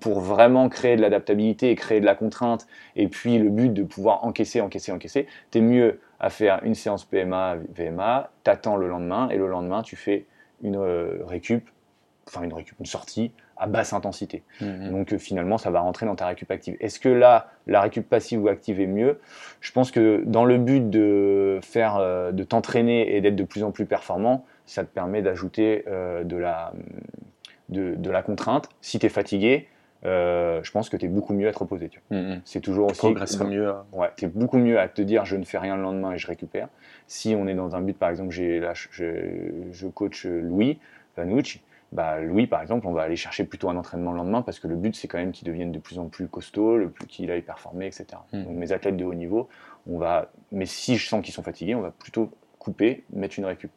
Speaker 2: Pour vraiment créer de l'adaptabilité et créer de la contrainte et puis le but de pouvoir encaisser encaisser encaisser t'es mieux à faire une séance PMA, VMA, t'attends le lendemain et le lendemain tu fais une euh, récup, enfin une récup, une sortie à basse intensité.
Speaker 1: Mhm.
Speaker 2: Donc euh, finalement ça va rentrer dans ta récup active. Est-ce que là la récup passive ou active est mieux? Je pense que dans le but de faire, euh, de t'entraîner et d'être de plus en plus performant, ça te permet d'ajouter de la de, de la contrainte. Si tu es fatigué, euh, je pense que tu es beaucoup mieux à te reposer. tu vois.
Speaker 1: Mhm.
Speaker 2: C'est toujours
Speaker 1: Tu
Speaker 2: aussi
Speaker 1: progresseras mieux. à-
Speaker 2: Ouais, c'est beaucoup mieux à te dire je ne fais rien le lendemain et je récupère. Si on est dans un but, par exemple, j'ai là, je, je coach Louis Vanucci, bah Louis, par exemple, on va aller chercher plutôt un entraînement le lendemain parce que le but c'est quand même qu'il devienne de plus en plus costaud, le plus qu'il aille performer, etc.
Speaker 1: Mm.
Speaker 2: Donc mes athlètes de haut niveau, on va, mais si je sens qu'ils sont fatigués, on va plutôt couper, mettre une récup.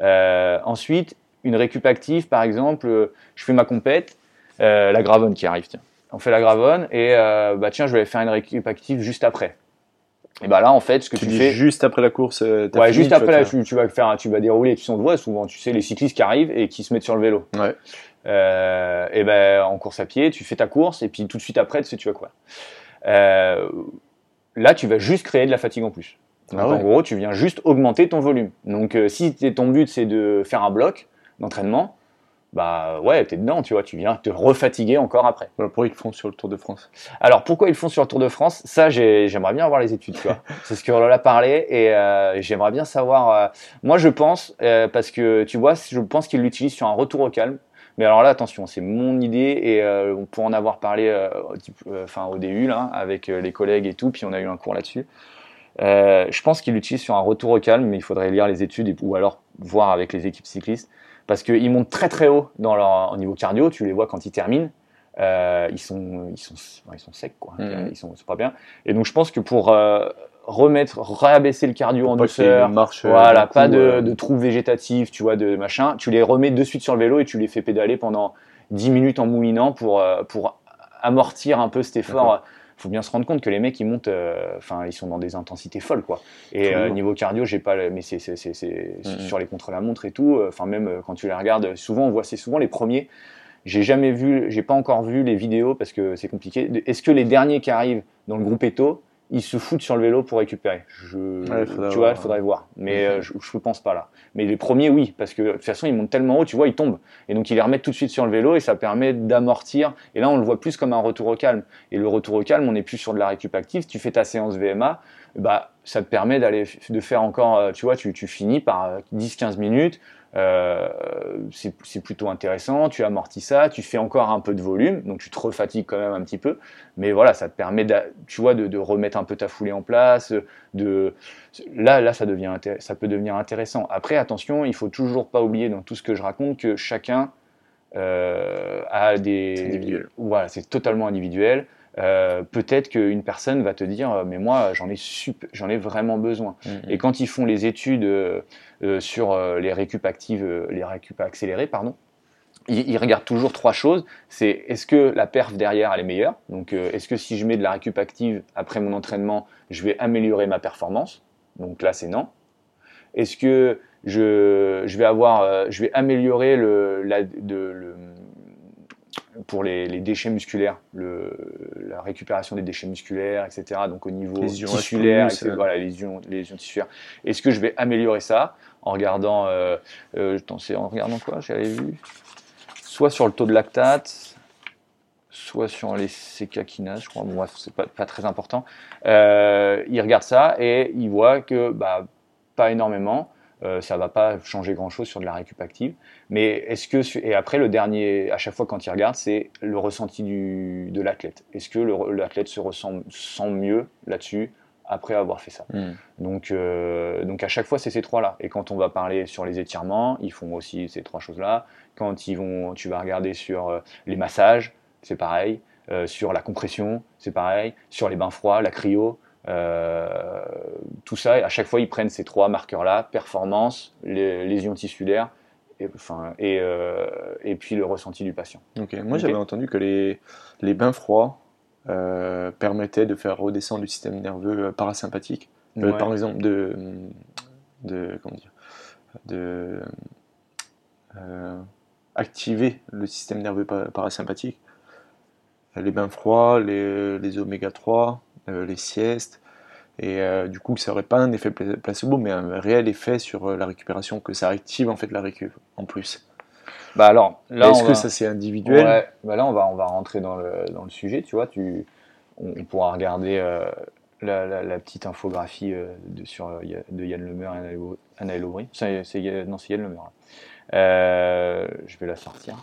Speaker 2: Euh, ensuite, une récup active, par exemple, euh, je fais ma compète, euh, la Gravonne qui arrive, tiens. On fait la Gravonne et euh, bah tiens, je vais faire une récup active juste après. Et bah là, en fait, ce que
Speaker 1: Tu
Speaker 2: tu,
Speaker 1: dis
Speaker 2: fais,
Speaker 1: juste après la course. euh,
Speaker 2: ouais,
Speaker 1: fini,
Speaker 2: juste après, là, tu, tu vas faire, tu vas dérouler, tu s'en vois souvent, tu sais, les cyclistes qui arrivent et qui se mettent sur le vélo.
Speaker 1: Ouais.
Speaker 2: Euh, et ben en course à pied, tu fais ta course et puis tout de suite après, tu sais, tu vas. Euh, là, tu vas juste créer de la fatigue en plus. Donc,
Speaker 1: Ah ouais.
Speaker 2: En gros, tu viens juste augmenter ton volume. Donc, si ton but c'est de faire un bloc d'entraînement, bah ouais, t'es dedans, tu vois, tu viens te refatiguer encore après.
Speaker 1: Voilà pourquoi ils le font sur le Tour de France?
Speaker 2: Alors pourquoi ils le font sur le Tour de France? Ça, j'ai- j'aimerais bien avoir les études, tu vois. C'est ce que Lola parlait et euh, j'aimerais bien savoir. euh, moi, je pense euh, parce que tu vois, je pense qu'ils l'utilisent sur un retour au calme. Mais alors là, attention, c'est mon idée et on peut en avoir parlé, enfin au DU là, avec les collègues et tout. Puis on a eu un cours là-dessus. Je pense qu'ils l'utilisent sur un retour au calme, mais il faudrait lire les études et- ou alors voir avec les équipes cyclistes parce qu'ils montent très très haut dans leur au niveau cardio. Tu les vois quand ils terminent. Euh, ils sont ils sont ils sont secs quoi
Speaker 1: Mhm.
Speaker 2: ils sont c'est pas bien et donc je pense que pour euh, remettre réabaisser le cardio en douceur
Speaker 1: marche, euh,
Speaker 2: voilà
Speaker 1: coup,
Speaker 2: pas de,
Speaker 1: euh,
Speaker 2: de trous végétatifs tu vois de machin tu les remets de suite sur le vélo et tu les fais pédaler pendant 10 minutes en moulinant pour euh, pour amortir un peu cet effort faut bien se rendre compte que les mecs ils montent euh, enfin ils sont dans des intensités folles quoi. Et euh, niveau cardio j'ai pas mais c'est sur les contre la montre et tout. Euh, enfin même quand tu les regardes souvent on voit c'est souvent les premiers. J'ai jamais vu, j'ai pas encore vu les vidéos parce que c'est compliqué. Est-ce que les derniers qui arrivent dans le groupe Eto, ils se foutent sur le vélo pour récupérer. Je,
Speaker 1: Ouais,
Speaker 2: tu vois, il faudrait voir. Mais
Speaker 1: Mhm.
Speaker 2: euh, je, je pense pas là. Mais les premiers, oui, parce que de toute façon, ils montent tellement haut, tu vois, ils tombent. Et donc, ils les remettent tout de suite sur le vélo et ça permet d'amortir. Et là, on le voit plus comme un retour au calme. Et le retour au calme, on n'est plus sur de la récup active. Tu fais ta séance VMA, bah, ça te permet d'aller de faire encore, euh, tu vois, tu, tu finis par euh, 10-15 minutes. Euh, c'est plutôt intéressant, tu amortis ça, tu fais encore un peu de volume, donc tu te refatigues quand même un petit peu, mais voilà, ça te permet, tu vois, de, de remettre un peu ta foulée en place, de là, là, ça devient, ça peut devenir intéressant. Après, attention, il faut toujours pas oublier dans tout ce que je raconte que chacun euh, a des, voilà, c'est totalement individuel. Euh, Peut-être qu'une personne va te dire, euh, mais moi, j'en ai sup- j'en ai vraiment besoin.
Speaker 1: Mhm.
Speaker 2: Et quand ils font les études euh, euh, sur les récup actives, les récup accélérées, pardon, ils, ils regardent toujours trois choses. C'est est-ce que la perf derrière elle est meilleure? Donc est-ce que si je mets de la récup active après mon entraînement, je vais améliorer ma performance? Donc là c'est non. Est-ce que je, je vais avoir, je vais améliorer le, la, de, le- pour les, les déchets musculaires, le, la récupération des déchets musculaires, etc. Donc au niveau
Speaker 1: Les ions
Speaker 2: tissulaire, etc.
Speaker 1: euh.
Speaker 2: voilà, les ions, les ions tissulaires. Est-ce que je vais améliorer ça en regardant, euh, euh, en regardant quoi? J'avais vu soit sur le taux de lactate, soit sur les CK kinases, je crois. Bon, c'est pas, pas très important. Euh, il regarde ça et il voit que bah, pas énormément. Euh, ça va pas changer grand chose sur de la récup active. Mais est-ce que et après le dernier, à chaque fois quand il regarde, c'est le ressenti du, de l'athlète. Est-ce que l'athlète se ressent sent mieux là-dessus après avoir fait ça?
Speaker 1: Mhm.
Speaker 2: donc, euh, donc à chaque fois, c'est ces trois-là. Et quand on va parler sur les étirements, ils font aussi ces trois choses-là. Quand ils vont, tu vas regarder sur euh, les massages, c'est pareil. Euh, sur la compression, c'est pareil. Sur les bains froids, la cryo, euh, tout ça. À chaque fois, ils prennent ces trois marqueurs-là performance, les lésions tissulaires, et, enfin, et, euh, et puis le ressenti du patient.
Speaker 1: Ok, Moi, j'avais entendu que les, les bains froids euh, permettaient de faire redescendre le système nerveux parasympathique.
Speaker 2: Ouais.
Speaker 1: Par exemple, de, de comment dire, de activer le système nerveux pa- parasympathique. Les bains froids, les, les oméga 3, euh, les siestes. Et euh, du coup, ça n'aurait pas un effet pla- placebo, mais un réel effet sur euh, la récupération, que ça active en fait la récup en plus.
Speaker 2: Bah alors, là,
Speaker 1: Est-ce
Speaker 2: on
Speaker 1: que
Speaker 2: va-
Speaker 1: ça c'est individuel?
Speaker 2: Ouais, bah là on va, on va rentrer dans le, dans le sujet, tu vois, tu, on, on pourra regarder euh, la, la- la petite infographie euh, de, sur, euh, de Yann Lemer et Anaël Au- Anaël Aubry. C'est, c'est, Yann- non, c'est Yann Lemer. Euh, je vais la sortir.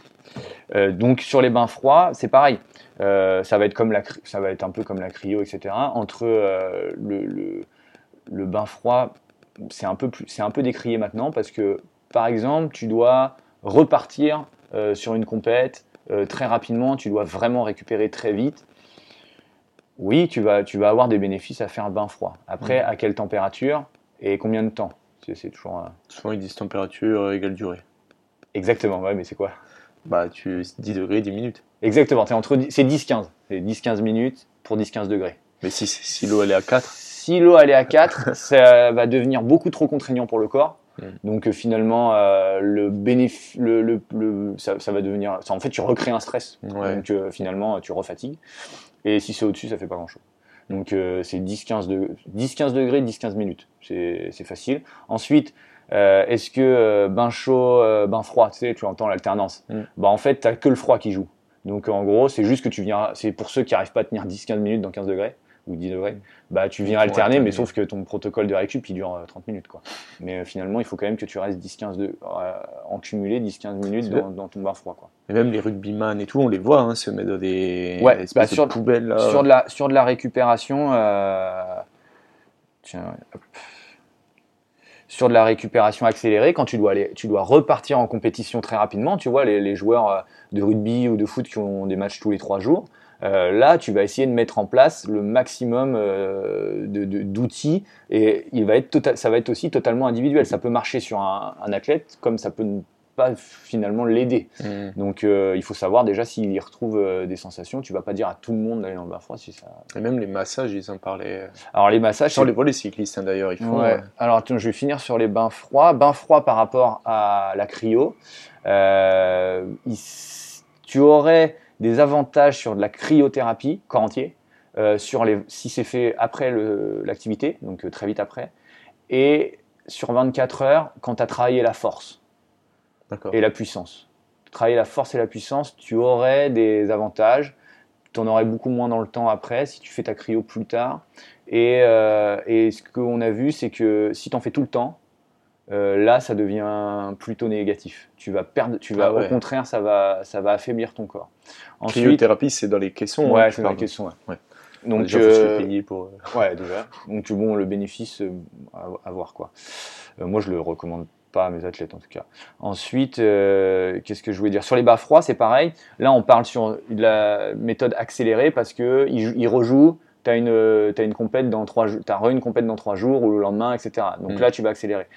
Speaker 2: Euh, donc sur les bains froids, c'est pareil. Euh, ça va être comme la, ça va être un peu comme la cryo, etc. Entre le, le, le bain froid, c'est un peu plus, c'est un peu décrié maintenant parce que, par exemple, tu dois repartir sur une compète très rapidement, tu dois vraiment récupérer très vite. Oui, tu vas, tu vas avoir des bénéfices à faire un bain froid. Après, à quelle température et combien de temps? C'est toujours
Speaker 1: Souvent ils disent température égale durée.
Speaker 2: Exactement. Ouais, mais c'est quoi?
Speaker 1: Bah, tu 10 degrés, 10 minutes.
Speaker 2: Exactement. entre, c'est 10-15. C'est 10-15 minutes pour 10-15 degrés.
Speaker 1: Mais si, si l'eau elle est à 4,
Speaker 2: Si l'eau elle est à 4, ça va devenir beaucoup trop contraignant pour le corps.
Speaker 1: Mm.
Speaker 2: Donc euh, finalement, euh, le bénéf- le, le- le- ça, ça va devenir. ça, en fait, tu recrées un stress.
Speaker 1: Ouais.
Speaker 2: Donc euh, finalement, tu refatigues. Et si c'est au-dessus, ça fait pas grand-chose. Donc euh, c'est 10-15 de- 10-15 degrés, 10-15 minutes. C'est facile. Ensuite, euh, est-ce que euh, bain chaud, euh, bain froid, tu sais, tu entends l'alternance.
Speaker 1: Mm.
Speaker 2: Bah en fait, t'as que le froid qui joue. Donc en gros, c'est juste que tu viens. C'est pour ceux qui n'arrivent pas à tenir 10-15 minutes dans 15 degrés ou 10 degrés. Bah tu viens alterner,
Speaker 1: alterner.
Speaker 2: mais sauf que ton protocole de récup il dure euh, 30 minutes quoi. Mais finalement, il faut quand même que tu restes 10-15 de, en cumulé 10-15 minutes dans, dans ton bain froid quoi.
Speaker 1: et même les rugbyman et tout, on les voit hein, se mettre dans des
Speaker 2: Ouais, bah,
Speaker 1: de
Speaker 2: sur-
Speaker 1: poubelles là.
Speaker 2: Sur, de la, sur de la récupération, tiens, hop. Sur de la récupération accélérée, quand tu dois, aller, tu dois repartir en compétition très rapidement, tu vois, les, les joueurs euh, de rugby ou de foot qui ont des matchs tous les trois jours, euh, là, tu vas essayer de mettre en place le maximum euh, d'outils et il va être total, ça va être aussi totalement individuel. Ça peut marcher sur un, un athlète comme ça peut pas finalement l'aider.
Speaker 1: Mm.
Speaker 2: Donc euh, il faut savoir déjà s'il y retrouve euh, des sensations. Tu vas pas dire à tout le monde d'aller dans le bain froid si ça.
Speaker 1: Et même les massages, ils en parlaient.
Speaker 2: Alors les massages. C'est-
Speaker 1: les voler cyclistes hein, d'ailleurs, ils font.
Speaker 2: Ouais.
Speaker 1: euh,
Speaker 2: Alors attends, je vais finir sur les bains froids. Bains froids par rapport à la cryo. Euh, il tu aurais des avantages sur de la cryothérapie corps entier. sur les, si c'est fait après l'activité, donc très vite après, et sur 24 heures quand tu as travaillé la force et la puissance. Travailler la force et la puissance, tu aurais des avantages. Tu en aurais beaucoup moins dans le temps après si tu fais ta cryo plus tard. Et, euh, et ce qu'on a vu, c'est que si tu en fais tout le temps, euh, là, ça devient plutôt négatif. Tu vas perdre, tu vas, ah au contraire, ça va, ça va affaiblir ton corps.
Speaker 1: Ensuite, Cryothérapie, c'est dans les caissons.
Speaker 2: Ouais, hein, c'est dans les caissons. Ouais.
Speaker 1: Donc, déjà, euh, payer pour.
Speaker 2: Euh, ouais, déjà. Donc, bon, le bénéfice à, voir quoi. moi, je le recommande pas à mes athlètes en tout cas. Ensuite, qu'est-ce que je voulais dire? Sur les bas froids, c'est pareil. Là, on parle sur la méthode accélérée parce que il, rejoue tu as une, as une compète dans trois jours, tu as une compète dans trois jours ou le lendemain, etc. Donc mm. là, tu vas accélérer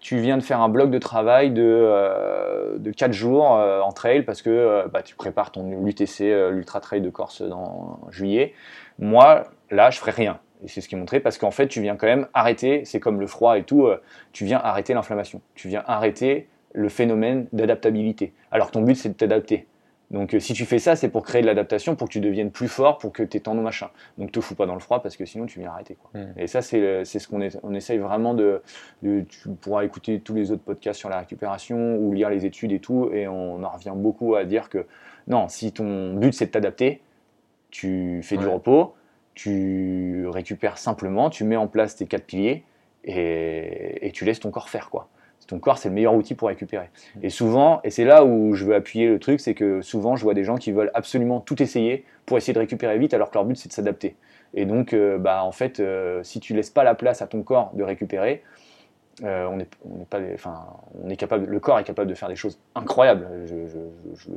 Speaker 2: tu viens de faire un bloc de travail de, euh, de 4 jours euh, en trail parce que euh, bah, tu prépares ton UTC, l'Ultra Trail de Corse dans juillet. Moi, là, je ferai rien. Et c'est ce qui est montré parce qu'en fait, tu viens quand même arrêter, c'est comme le froid et tout, tu viens arrêter l'inflammation. Tu viens arrêter le phénomène d'adaptabilité. Alors ton but, c'est de t'adapter. Donc euh, si tu fais ça, c'est pour créer de l'adaptation, pour que tu deviennes plus fort, pour que tes tendons machin. Donc te fous pas dans le froid parce que sinon tu viens arrêter. Quoi. Hmm. Et ça, c'est ce qu'on on essaye vraiment de, Tu pourras écouter tous les autres podcasts sur la récupération ou lire les études et tout, et on en revient beaucoup à dire que non, si ton but c'est de t'adapter, tu fais du repos, tu récupères simplement, tu mets en place tes quatre piliers et, et tu laisses ton corps faire quoi ton corps, c'est le meilleur outil pour récupérer. Mm. Et souvent, et c'est là où je veux appuyer le truc, c'est que souvent, je vois des gens qui veulent absolument tout essayer pour essayer de récupérer vite, alors que leur but, c'est de s'adapter. Et donc, euh, bah, en fait, euh, si tu laisses pas la place à ton corps de récupérer, euh, on, est, on, est pas, on est capable, le corps est capable de faire des choses incroyables. Je, je, je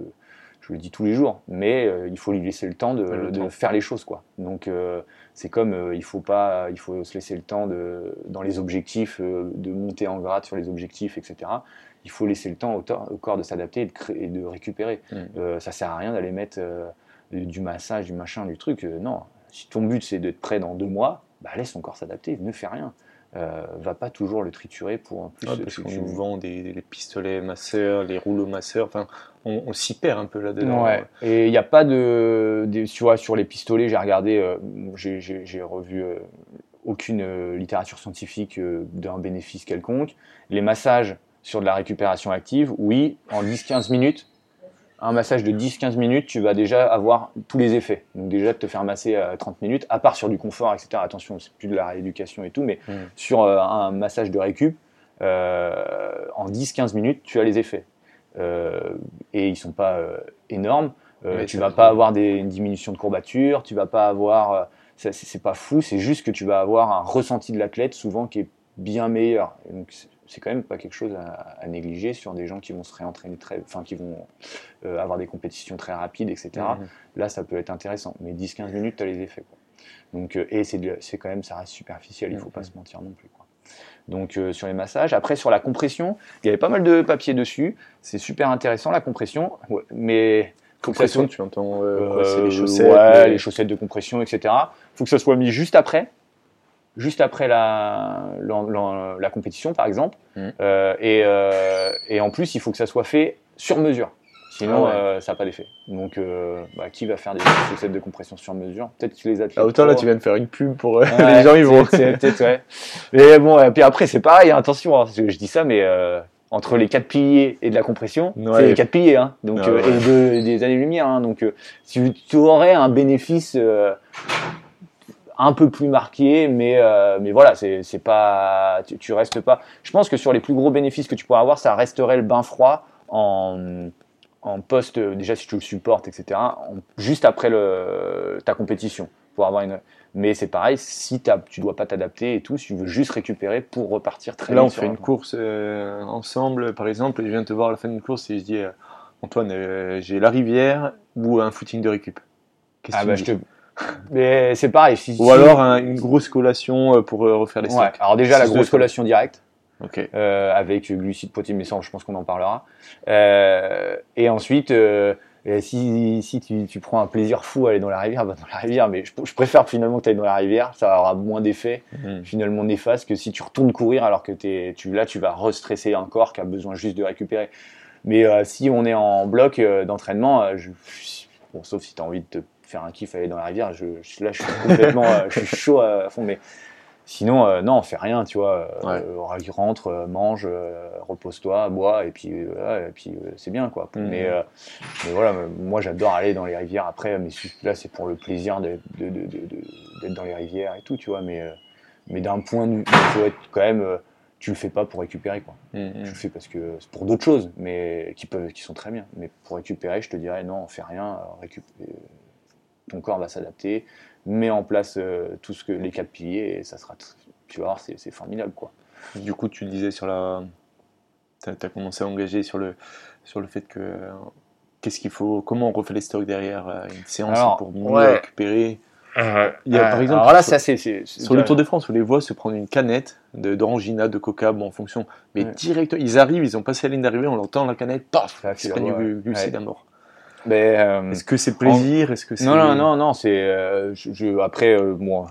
Speaker 2: le dis tous les jours, mais euh, il faut lui laisser le temps de, faire les choses. Quoi. Donc euh, c'est comme euh, il, faut pas, il faut se laisser le temps de, dans les objectifs, de monter en grade sur les objectifs, etc. Il faut laisser le temps au, corps de s'adapter et, de récupérer. Mm. ça sert à rien d'aller mettre du massage, du machin, du truc. non, si ton but c'est d'être prêt dans deux mois, bah, laisse ton corps s'adapter, ne fais rien. Euh, va pas toujours le triturer pour plus.
Speaker 1: Ah, parce qu'on nous vend des, pistolets masseurs, les rouleaux masseurs, enfin, on, s'y perd un peu là-dedans.
Speaker 2: Ouais. Et il n'y a pas de, tu vois, sur les pistolets, j'ai regardé, euh, j'ai revu euh, aucune littérature scientifique d'un bénéfice quelconque. Les massages sur de la récupération active, oui, en 10-15 minutes, un massage de 10-15 minutes, tu vas déjà avoir tous les effets. Donc déjà de te faire masser à 30 minutes, à part sur du confort, etc. Attention, c'est plus de la rééducation et tout, mais mm. sur euh, un massage de récup, euh, en 10-15 minutes, tu as les effets. Euh, et ils sont pas énormes. tu vas pas avoir des, une diminution de courbature, tu vas pas avoir... c'est pas fou, c'est juste que tu vas avoir un ressenti de l'athlète souvent qui est bien meilleur. donc, c'est quand même pas quelque chose à, négliger sur des gens qui vont se réentraîner très, enfin qui vont euh, avoir des compétitions très rapides, etc. Mhm. Là, ça peut être intéressant, mais 10-15 minutes, tu as les effets. Quoi. Donc, euh, et c'est quand même, ça reste superficiel, il faut pas se mentir non plus. Quoi. Donc euh, sur les massages. Après sur la compression, il y avait pas mal de papier dessus. C'est super intéressant la compression, mais
Speaker 1: compression, tu entends
Speaker 2: les chaussettes, les... chaussettes de compression, etc. Il faut que ça soit mis juste après juste après la, la, compétition, par exemple. Mm. Euh, et, euh, et, en plus, il faut que ça soit fait sur mesure. Sinon, ah euh, ça n'a pas d'effet. Donc, bah, qui va faire des chaussettes de compression sur mesure? Peut-être que les athlètes.
Speaker 1: Ah, autant là, tu viens de faire une pub pour les gens, ils vont.
Speaker 2: peut-être, ouais. Mais bon, et puis après, c'est pareil, hein, attention, hein, je dis ça, mais entre les quatre piliers et de la compression, c'est les quatre piliers, hein, donc, ah et des années-lumière. Hein, donc, si tu aurais un bénéfice un peu plus marqué, mais, euh, mais voilà, c'est pas, tu, restes pas. Je pense que sur les plus gros bénéfices que tu pourrais avoir, ça resterait le bain froid en, en poste, déjà si tu le supportes, etc., juste après le, ta compétition. Pour avoir une... Mais c'est pareil, si tu dois pas t'adapter et tout, si tu veux juste récupérer pour repartir très
Speaker 1: Là, on fait une course euh, ensemble, par exemple, et je viens te voir à la fin d'une course et je dis, euh, Antoine, j'ai la rivière ou un footing de récup?
Speaker 2: Ah bah, je te, mais c'est pareil.
Speaker 1: Ou alors une grosse collation euh, pour euh, refaire les stocks.
Speaker 2: Alors déjà la grosse collation directe. Euh, avec glucides, protéines, mais ça, je pense qu'on en parlera. et ensuite, si, si tu, tu, prends un plaisir fou à aller dans la rivière, bah dans la rivière. Mais je, préfère finalement que tu ailles dans la rivière. Ça aura moins d'effet mhm. finalement néfaste que si tu retournes courir alors que es, tu, là, tu vas restresser un corps qui a besoin juste de récupérer. Mais si on est en bloc d'entraînement, bon, sauf si tu as envie de te faire un kiff, aller dans la rivière, je, je- là, je suis complètement euh, je suis chaud à fond. Mais sinon, euh, non, on fait rien, tu vois.
Speaker 1: Ouais.
Speaker 2: Euh, rentre, euh, mange, euh, repose-toi, bois, et puis, euh, voilà, et puis euh, c'est bien, quoi.
Speaker 1: Mhm.
Speaker 2: Mais, euh, mais voilà, euh, moi, j'adore aller dans les rivières. Après, mais là, c'est pour le plaisir d'être de, de- de- de- d'être dans les rivières et tout, tu vois. Mais, euh, mais d'un point de vue, il faut être quand même. euh, tu le fais pas pour récupérer, quoi.
Speaker 1: Mm,
Speaker 2: Tu
Speaker 1: mm.
Speaker 2: le fais parce que c'est pour d'autres choses, mais qui peuvent, qui sont très bien. Mais pour récupérer, je te dirais non, on fait rien. euh, récup- euh, ton corps va s'adapter, mets en place euh, tout ce que les quatre piliers et ça sera, tu vas voir, c'est c'est formidable quoi.
Speaker 1: Du coup, tu disais sur la. Tu as, commencé à engager sur le, sur le fait que. euh, Qu'est-ce qu'il faut Comment on refait les stocks derrière euh, une séance
Speaker 2: Alors,
Speaker 1: pour mieux
Speaker 2: ouais.
Speaker 1: récupérer Il y a, par exemple,
Speaker 2: alors là,
Speaker 1: sur-
Speaker 2: c'est assez. c'est- c'est-
Speaker 1: Sur le Tour de France, on les voit se prendre une canette de- d'orangina, de, coca, bon, en fonction. Mais
Speaker 2: Ouais.
Speaker 1: direct, ils arrivent, ils ont passé la ligne d'arrivée, on l'entend la canette, paf,
Speaker 2: Ça
Speaker 1: ils se prennent du glucide
Speaker 2: Ouais.
Speaker 1: à mort.
Speaker 2: Mais, euh,
Speaker 1: Est-ce que c'est plaisir? Est-ce que c'est
Speaker 2: non, non, non, non, c'est. euh, je, je- après, euh, moi,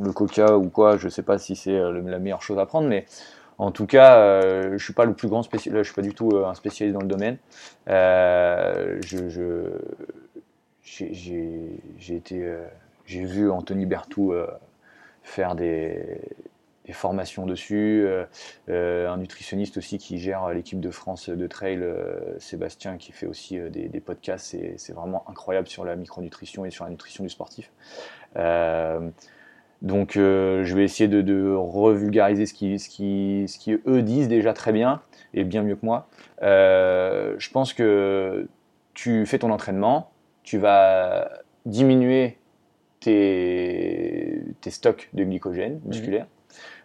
Speaker 2: le coca ou quoi, je sais pas si c'est euh, la meilleure chose à prendre, mais en tout cas, euh, je suis pas le plus grand spécialiste, je suis pas du tout euh, un spécialiste dans le domaine. Euh, je, je- j'ai, j'ai- j'ai été, euh, j'ai vu Anthony Berthoud euh, faire des, des formations dessus, euh, euh, un nutritionniste aussi qui gère l'équipe de France de trail, euh, Sébastien, qui fait aussi des, podcasts. C'est, vraiment incroyable sur la micronutrition et sur la nutrition du sportif. Donc, je vais essayer de, revulgariser ce qui, ce, qui, ce qui disent déjà très bien et bien mieux que moi. Je pense que tu fais ton entraînement, tu vas diminuer tes, tes stocks de glycogène musculaire.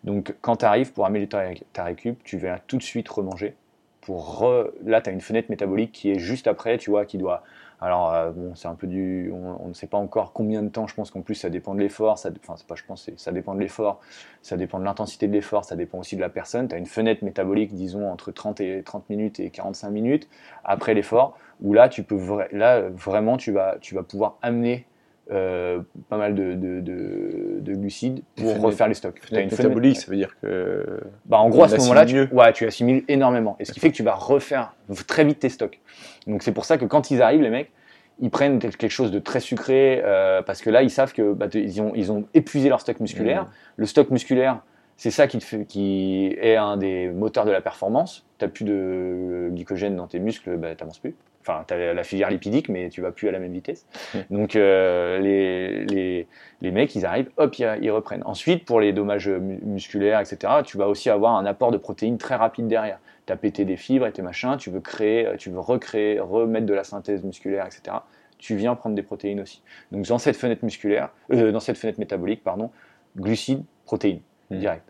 Speaker 2: Donc, quand tu arrives pour améliorer ta, récup, tu vas tout de suite remanger. Pour Là, tu as une fenêtre métabolique qui est juste après, tu vois, qui doit. Alors, euh, c'est un peu du. On, ne sait pas encore combien de temps, je pense qu'en plus, ça dépend de l'effort. Ça... Enfin, pas, ça dépend de l'effort, ça dépend l'intensité de l'effort, ça dépend aussi de la personne. Tu as une fenêtre métabolique, disons, entre 30, et, 30 minutes et 45 minutes après l'effort, où là, tu peux vraiment, tu vas, tu vas pouvoir amener euh, pas mal de, de, de- de glucides pour
Speaker 1: Fenêtre-
Speaker 2: refaire les stocks. T'as
Speaker 1: Fenêtre métabolique, ça veut dire que.
Speaker 2: bah, en gros, à ce moment-là, tu, ouais, tu assimiles énormément. Et ce qui fait que tu vas refaire très vite tes stocks. Donc c'est pour ça que quand ils arrivent, les mecs, ils prennent quelque chose de très sucré euh, parce que là, ils savent que bah, ils, ont, ils ont épuisé leur stock musculaire.
Speaker 1: Mmh.
Speaker 2: Le stock musculaire, c'est ça qui, te fait, qui est un des moteurs de la performance. Tu n'as plus de glycogène dans tes muscles, bah, tu n'avances plus. Enfin, tu as la filière lipidique, mais tu vas plus à la même vitesse. Donc, euh, les, les, les mecs, ils arrivent, hop, ils, ils reprennent. Ensuite, pour les dommages mu- musculaires, etc., tu vas aussi avoir un apport de protéines très rapide derrière. Tu as pété des fibres et tes machins, tu veux créer, tu veux recréer, remettre de la synthèse musculaire, etc. Tu viens prendre des protéines aussi. Donc, dans cette fenêtre musculaire, euh, dans cette fenêtre métabolique, pardon, glucides, protéines,
Speaker 1: Mm.
Speaker 2: direct.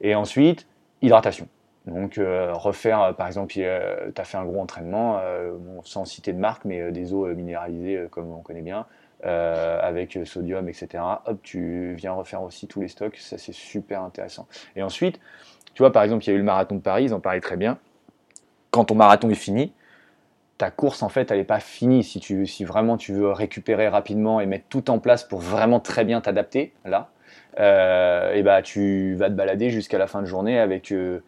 Speaker 2: Et ensuite, hydratation. Donc, euh, refaire, euh, par exemple, tu as fait un gros entraînement, euh, sans citer de marque, mais euh, des eaux euh, minéralisées, euh, comme on connaît bien, euh, avec euh, sodium, etc. Hop, tu viens refaire aussi tous les stocks, ça c'est super intéressant. Et ensuite, tu vois, par exemple, il y a eu le marathon de Paris, ils en parlaient très bien. Quand ton marathon est fini, ta course, en fait, elle n'est pas finie. Si, tu, si vraiment tu veux récupérer rapidement et mettre tout en place pour vraiment très bien t'adapter, là, euh, et bah, tu vas te balader jusqu'à la fin de journée avec, euh,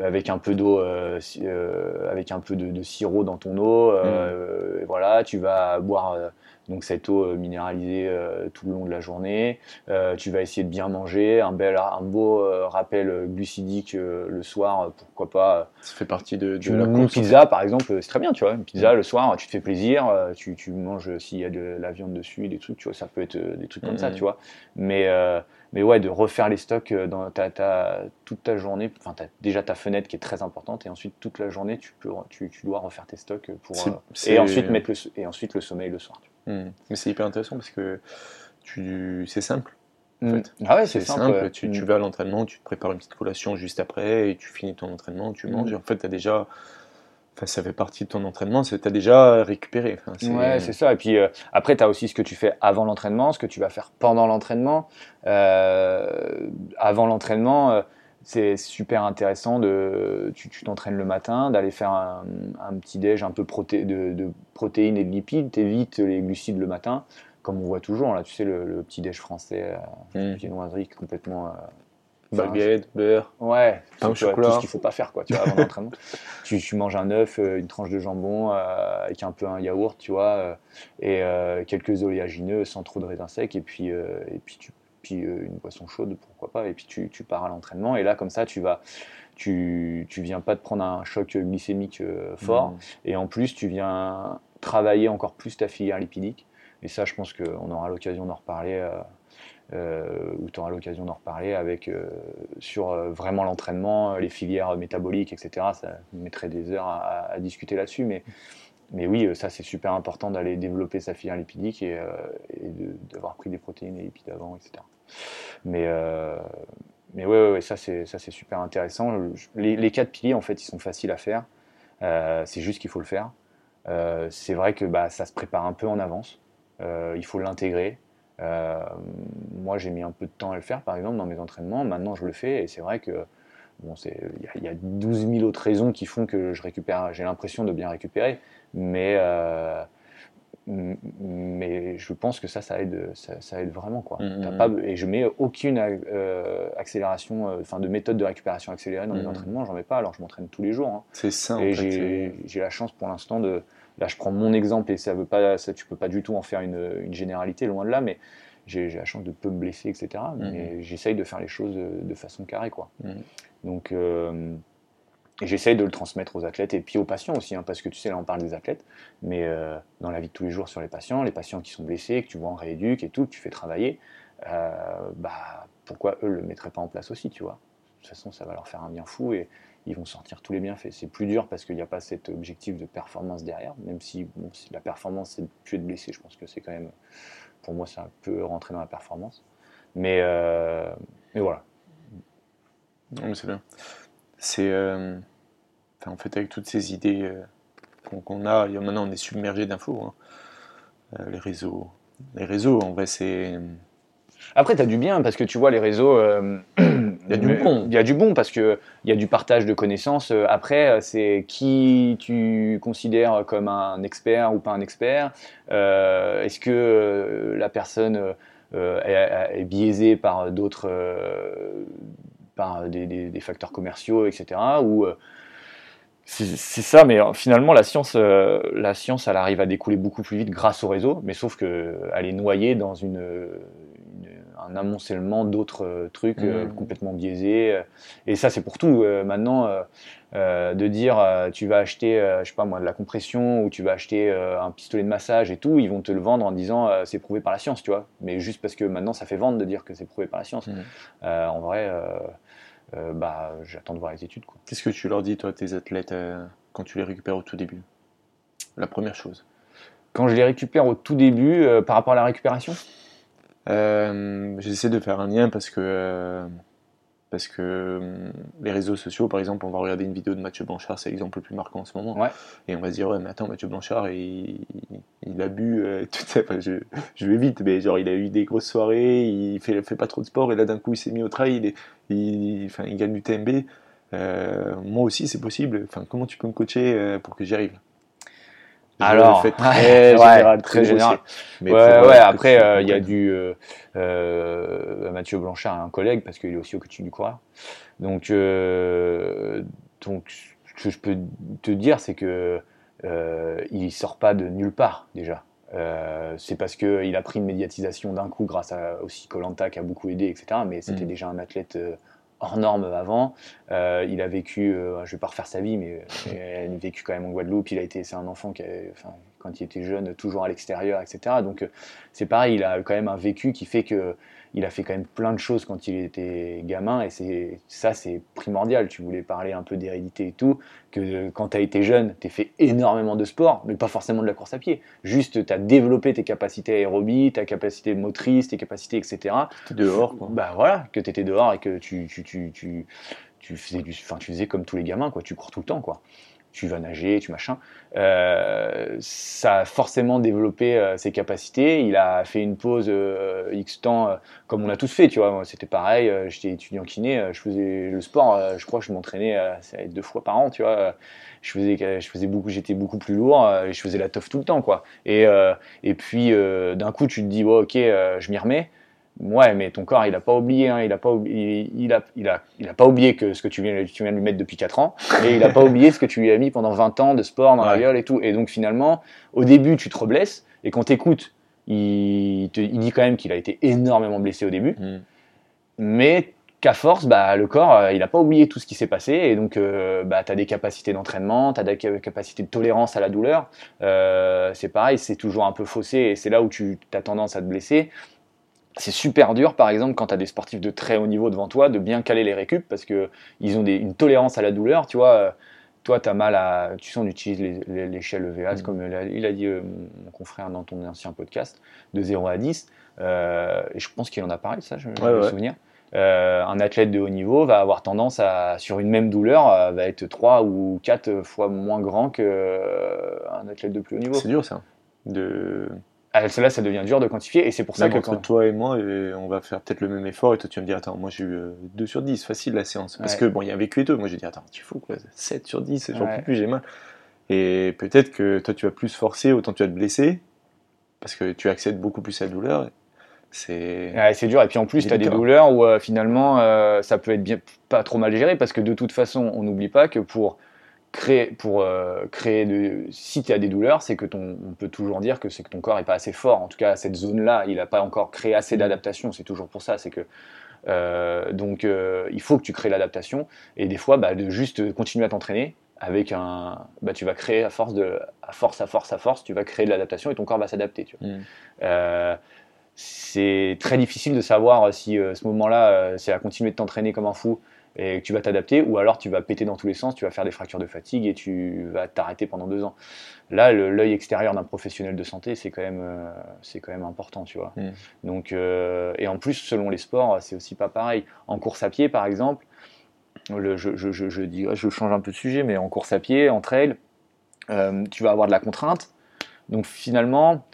Speaker 2: avec un peu d'eau, euh, euh, avec un peu de, de sirop dans ton eau. euh, et voilà, tu vas boire euh, donc cette eau euh, minéralisée euh, tout le long de la journée. Euh, tu vas essayer de bien manger, un, bel, un beau euh, rappel euh, glucidique euh, le soir, euh, pourquoi pas.
Speaker 1: Ça fait partie de, de la
Speaker 2: une pizza, par exemple, c'est très bien, tu vois. Une pizza le soir, tu te fais plaisir, euh, tu, tu manges euh, s'il y a de la viande dessus, des trucs, tu vois, ça peut être euh, des trucs comme ça,
Speaker 1: Mhm.
Speaker 2: tu vois. Mais, euh, mais ouais, de refaire les stocks euh, dans ta, ta- toute ta journée, enfin, tu as déjà ta fenêtre qui est très importante, et ensuite, toute la journée, tu, peux, tu, tu dois refaire tes stocks pour. Euh, et, ensuite mettre le, et ensuite le sommeil le soir.
Speaker 1: Hmm. Mais c'est hyper intéressant parce que tu... c'est simple. En fait.
Speaker 2: Ah ouais,
Speaker 1: C'est simple,
Speaker 2: simple. ouais.
Speaker 1: tu, tu vas à l'entraînement, tu te prépares une petite collation juste après et tu finis ton entraînement, tu manges. Et en fait, tu as déjà. Enfin, ça fait partie de ton entraînement, tu as déjà récupéré. Enfin, c'est-
Speaker 2: Ouais, c'est ça. Et puis euh, après, tu as aussi ce que tu fais avant l'entraînement, ce que tu vas faire pendant l'entraînement. Euh, avant l'entraînement, euh, c'est super intéressant de. Tu tu t'entraînes le matin, d'aller faire un, un petit déj un peu proté- de, de protéines et de lipides. T'évites les glucides le matin, comme on voit toujours. Là, tu sais, le, le petit déj français, euh,
Speaker 1: Mm.
Speaker 2: viennoiserie complètement. Euh,
Speaker 1: Baguette, beurre.
Speaker 2: Ouais,
Speaker 1: Pain chocolat.
Speaker 2: tout ce qu'il faut pas faire quoi, tu vois, avant l'entraînement. tu, tu manges un œuf, euh, une tranche de jambon euh, avec un peu un yaourt, tu vois, euh, et euh, quelques oléagineux sans trop de raisins secs, et puis, euh, et puis, tu, puis une boisson chaude, pourquoi pas, et puis tu, tu pars à l'entraînement, et là comme ça tu vas, tu, tu viens pas de prendre un choc glycémique fort,
Speaker 1: Mm.
Speaker 2: et en plus tu viens travailler encore plus ta filière lipidique, et ça je pense qu'on aura l'occasion d'en reparler. Euh, où tu auras l'occasion d'en reparler avec euh, sur euh, vraiment l'entraînement, les filières métaboliques, etc. Ça mettrait des heures à, discuter là-dessus, mais, mais oui, ça c'est super important d'aller développer sa filière lipidique et, d'avoir pris des protéines et lipides avant, etc. Mais, euh, mais ouais, ouais, ouais, ça c'est super intéressant. Les, quatre piliers, en fait, ils sont faciles à faire. C'est juste qu'il faut le faire. C'est vrai que bah, ça se prépare un peu en avance. Il faut l'intégrer. Euh, moi, j'ai mis un peu de temps à le faire, par exemple, dans mes entraînements. Maintenant, je le fais et c'est vrai que bon, c'est- il y, a- il y a 12 000 autres raisons qui font que je récupère. J'ai l'impression de bien récupérer, mais euh, mais je pense que ça, ça aide, ça, ça aide vraiment quoi.
Speaker 1: Mhm.
Speaker 2: T'as pas, et je mets aucune euh, accélération, enfin de méthode de récupération accélérée dans mes
Speaker 1: Mhm.
Speaker 2: entraînements. J'en mets pas. Alors, je m'entraîne tous les jours. hein.
Speaker 1: C'est ça,
Speaker 2: Et j'ai la chance pour l'instant de. Là, je prends mon exemple et ça veut pas, ça, tu peux pas du tout en faire une, une généralité, loin de là, mais j'ai la chance de peu me blesser, etc. Mais j'essaye de faire les choses de, de façon carrée, quoi.
Speaker 1: Mhm.
Speaker 2: Donc, euh, j'essaye de le transmettre aux athlètes et puis aux patients aussi, hein, parce que tu sais, là, on parle des athlètes, mais euh, dans la vie de tous les jours sur les patients, les patients qui sont blessés, que tu vois en rééduque et tout, que tu fais travailler, euh, bah, pourquoi eux le mettraient pas en place aussi, tu vois? De toute façon, ça va leur faire un bien fou et ils vont sortir tous les bienfaits. C'est plus dur parce qu'il n'y a pas cet objectif de performance derrière, même si, bon, si la performance c'est de plus être blessé, je pense que c'est quand même, pour moi, ça peut rentrer dans la performance. Mais, euh, mais voilà.
Speaker 1: Non, mais c'est bien. C'est. euh, en fait, avec toutes ces idées euh, qu'on a, maintenant, on est submergé d'infos. hein. Les réseaux. Les réseaux, en vrai, c'est.
Speaker 2: Après, tu as du bien parce que tu vois, les réseaux.
Speaker 1: Il y a du bon.
Speaker 2: Il y a du bon parce qu'il y a du partage de connaissances. Euh, Après, euh, c'est qui tu considères comme un expert ou pas un expert. Euh, Est-ce que la personne euh, est, est biaisée par d'autres. euh, par des, des- des facteurs commerciaux, etc. Ou. c'est ça, mais finalement, la science, euh, la science, elle arrive à découler beaucoup plus vite grâce au réseau, mais sauf qu'elle est noyée dans une- un amoncellement d'autres euh, trucs euh,
Speaker 1: Mhm.
Speaker 2: complètement biaisés. euh. Et ça, c'est pour tout. maintenant, de dire tu vas acheter, je sais pas moi, de la compression ou tu vas acheter un pistolet de massage et tout, ils vont te le vendre en disant c'est prouvé par la science, tu vois. Mais juste parce que maintenant, ça fait vendre de dire que c'est prouvé par la science. Euh, en vrai, bah, j'attends de voir les études.
Speaker 1: Qu'est-ce que tu leur dis, toi, tes athlètes, quand tu les récupères au tout début? La première chose.
Speaker 2: Quand je les récupère au tout début, euh, par rapport à la récupération,
Speaker 1: Euh, J'essaie de faire un lien parce que, euh, parce que euh, les réseaux sociaux, par exemple, on va regarder une vidéo de Mathieu Blanchard, c'est l'exemple le plus marquant en ce moment.
Speaker 2: Ouais.
Speaker 1: Et on va se dire, ouais, mais attends, Mathieu Blanchard, il, il a bu, euh, tout ça, enfin, je, je vais vite, mais genre, il a eu des grosses soirées, il fait, fait pas trop de sport, et là, d'un coup, il s'est mis au trail, il, est- il, enfin, il gagne du TMB. Moi aussi, c'est possible. Enfin, comment tu peux me coacher pour que j'y arrive?
Speaker 2: Alors,
Speaker 1: très
Speaker 2: ouais,
Speaker 1: général,
Speaker 2: très.
Speaker 1: Mais
Speaker 2: ouais,
Speaker 1: euh,
Speaker 2: ouais, après, euh, il y a du. euh, euh, Mathieu Blanchard un collègue parce qu'il est aussi au coaching du coureur. Donc, donc, ce que je peux te dire, c'est que il sort pas de nulle part déjà. C'est parce qu'il a pris une médiatisation d'un coup grâce à aussi Colanta qui a beaucoup aidé, etc. Mais c'était
Speaker 1: Mhm.
Speaker 2: déjà un athlète hors norme avant. Euh, il a vécu, euh, je vais pas refaire sa vie, mais euh, il a vécu quand même en Guadeloupe. Il a été, c'est un enfant qui, a, enfin, quand il était jeune, toujours à l'extérieur, etc. Donc euh, c'est pareil, il a quand même un vécu qui fait que il a fait quand même plein de choses quand il était gamin et c'est ça c'est primordial. Tu voulais parler un peu d'hérédité et tout, que quand tu as été jeune, tu as fait énormément de sport, mais pas forcément de la course à pied. Juste tu as développé tes capacités aérobie, ta capacité motrice, tes capacités, etc.
Speaker 1: T'es dehors, quoi.
Speaker 2: Bah voilà, que tu étais dehors et que tu, tu, tu, tu, tu faisais du, enfin, tu faisais comme tous les gamins, quoi. Tu cours tout le temps, quoi. Tu vas nager, tu machin. Euh, ça a forcément développé euh, ses capacités. Il a fait une pause euh, X temps, comme on a tous fait, tu vois. C'était pareil. J'étais étudiant kiné, je faisais le sport. je crois que je m'entraînais deux fois par an, tu vois. Je faisais, je faisais beaucoup, j'étais beaucoup plus lourd et je faisais la teuf tout le temps, quoi. Et, et puis d'un coup, tu te dis, ok, je m'y remets. Ouais, mais ton corps, il n'a pas oublié, hein, il n'a pas, oublié, il, a, il, a, il a pas oublié que ce que tu viens, tu viens de lui mettre depuis 4 ans, et il n'a pas oublié ce que tu lui as mis pendant 20 ans de sport dans la gueule et tout. Et donc finalement, au début, tu te reblesses, et quand tu écoutes, il, te, il dit quand même qu'il a été énormément blessé au début,
Speaker 1: Mm.
Speaker 2: mais qu'à force, bah, le corps, euh, il n'a pas oublié tout ce qui s'est passé, et donc euh, bah, tu as des capacités d'entraînement, tu as des ca- capacités de tolérance à la douleur. Euh, c'est pareil, c'est toujours un peu faussé, et c'est là où tu as tendance à te blesser. C'est super dur, par exemple, quand tu as des sportifs de très haut niveau devant toi, de bien caler les récup, parce qu'ils ont des- une tolérance à la douleur, tu vois. euh, Toi, tu as mal à. Tu sais, on utilise l'échelle EVA,
Speaker 1: Mhm.
Speaker 2: comme il a, dit euh, mon confrère dans ton ancien podcast, de 0 à 10. Euh, et je pense qu'il en a parlé, ça, je,
Speaker 1: Ouais,
Speaker 2: me
Speaker 1: ouais.
Speaker 2: Euh, un athlète de haut niveau va avoir tendance à, sur une même douleur, va être 3 ou 4 fois moins grand qu'un athlète de plus haut niveau.
Speaker 1: C'est dur ça. De...
Speaker 2: Ah, Là, ça devient dur de quantifier, et c'est pour ça
Speaker 1: Même
Speaker 2: que
Speaker 1: entre
Speaker 2: quand.
Speaker 1: toi et moi, euh, on va faire peut-être le même effort et toi tu vas me dire attends moi j'ai eu euh, 2 sur 10 facile la séance parce
Speaker 2: Ouais.
Speaker 1: que bon il y a un vécu et tout moi j'ai dit attends tu fous quoi 7 sur 10 j'en
Speaker 2: Ouais.
Speaker 1: peux plus j'ai mal et peut-être que toi tu vas plus forcer autant tu vas te blesser parce que tu accèdes beaucoup plus à la douleur c'est
Speaker 2: Ouais, c'est dur, et puis en plus, tu as des douleurs où euh, finalement euh, ça peut être bien, pas trop mal géré parce que de toute façon, on n'oublie pas que pour créer, pour, euh, créer de. Si tu as des douleurs, c'est que ton. On peut toujours dire que c'est que ton corps est pas assez fort. En tout cas, cette zone-là, il n'a pas encore créé assez d'adaptation. C'est toujours pour ça. C'est que. euh, donc, euh, il faut que tu crées l'adaptation. Et des fois, bah, de juste continuer à t'entraîner avec un. Bah, tu vas créer à force, de, à force, à force, à force, tu vas créer de l'adaptation et ton corps va s'adapter.
Speaker 1: Mm.
Speaker 2: C'est très difficile de savoir si ce moment-là, c'est à continuer de t'entraîner comme un fou et que tu vas t'adapter, ou alors tu vas péter dans tous les sens, tu vas faire des fractures de fatigue et tu vas t'arrêter pendant deux ans. Là, l'œil extérieur d'un professionnel de santé, c'est quand même, euh, c'est quand même important, tu vois.
Speaker 1: Mm.
Speaker 2: Donc, euh, et en plus, selon les sports, c'est aussi pas pareil. En course à pied, par exemple, le- je, je, je, je dis- je change un peu de sujet, mais en course à pied, en trail, euh, tu vas avoir de la contrainte. Donc finalement,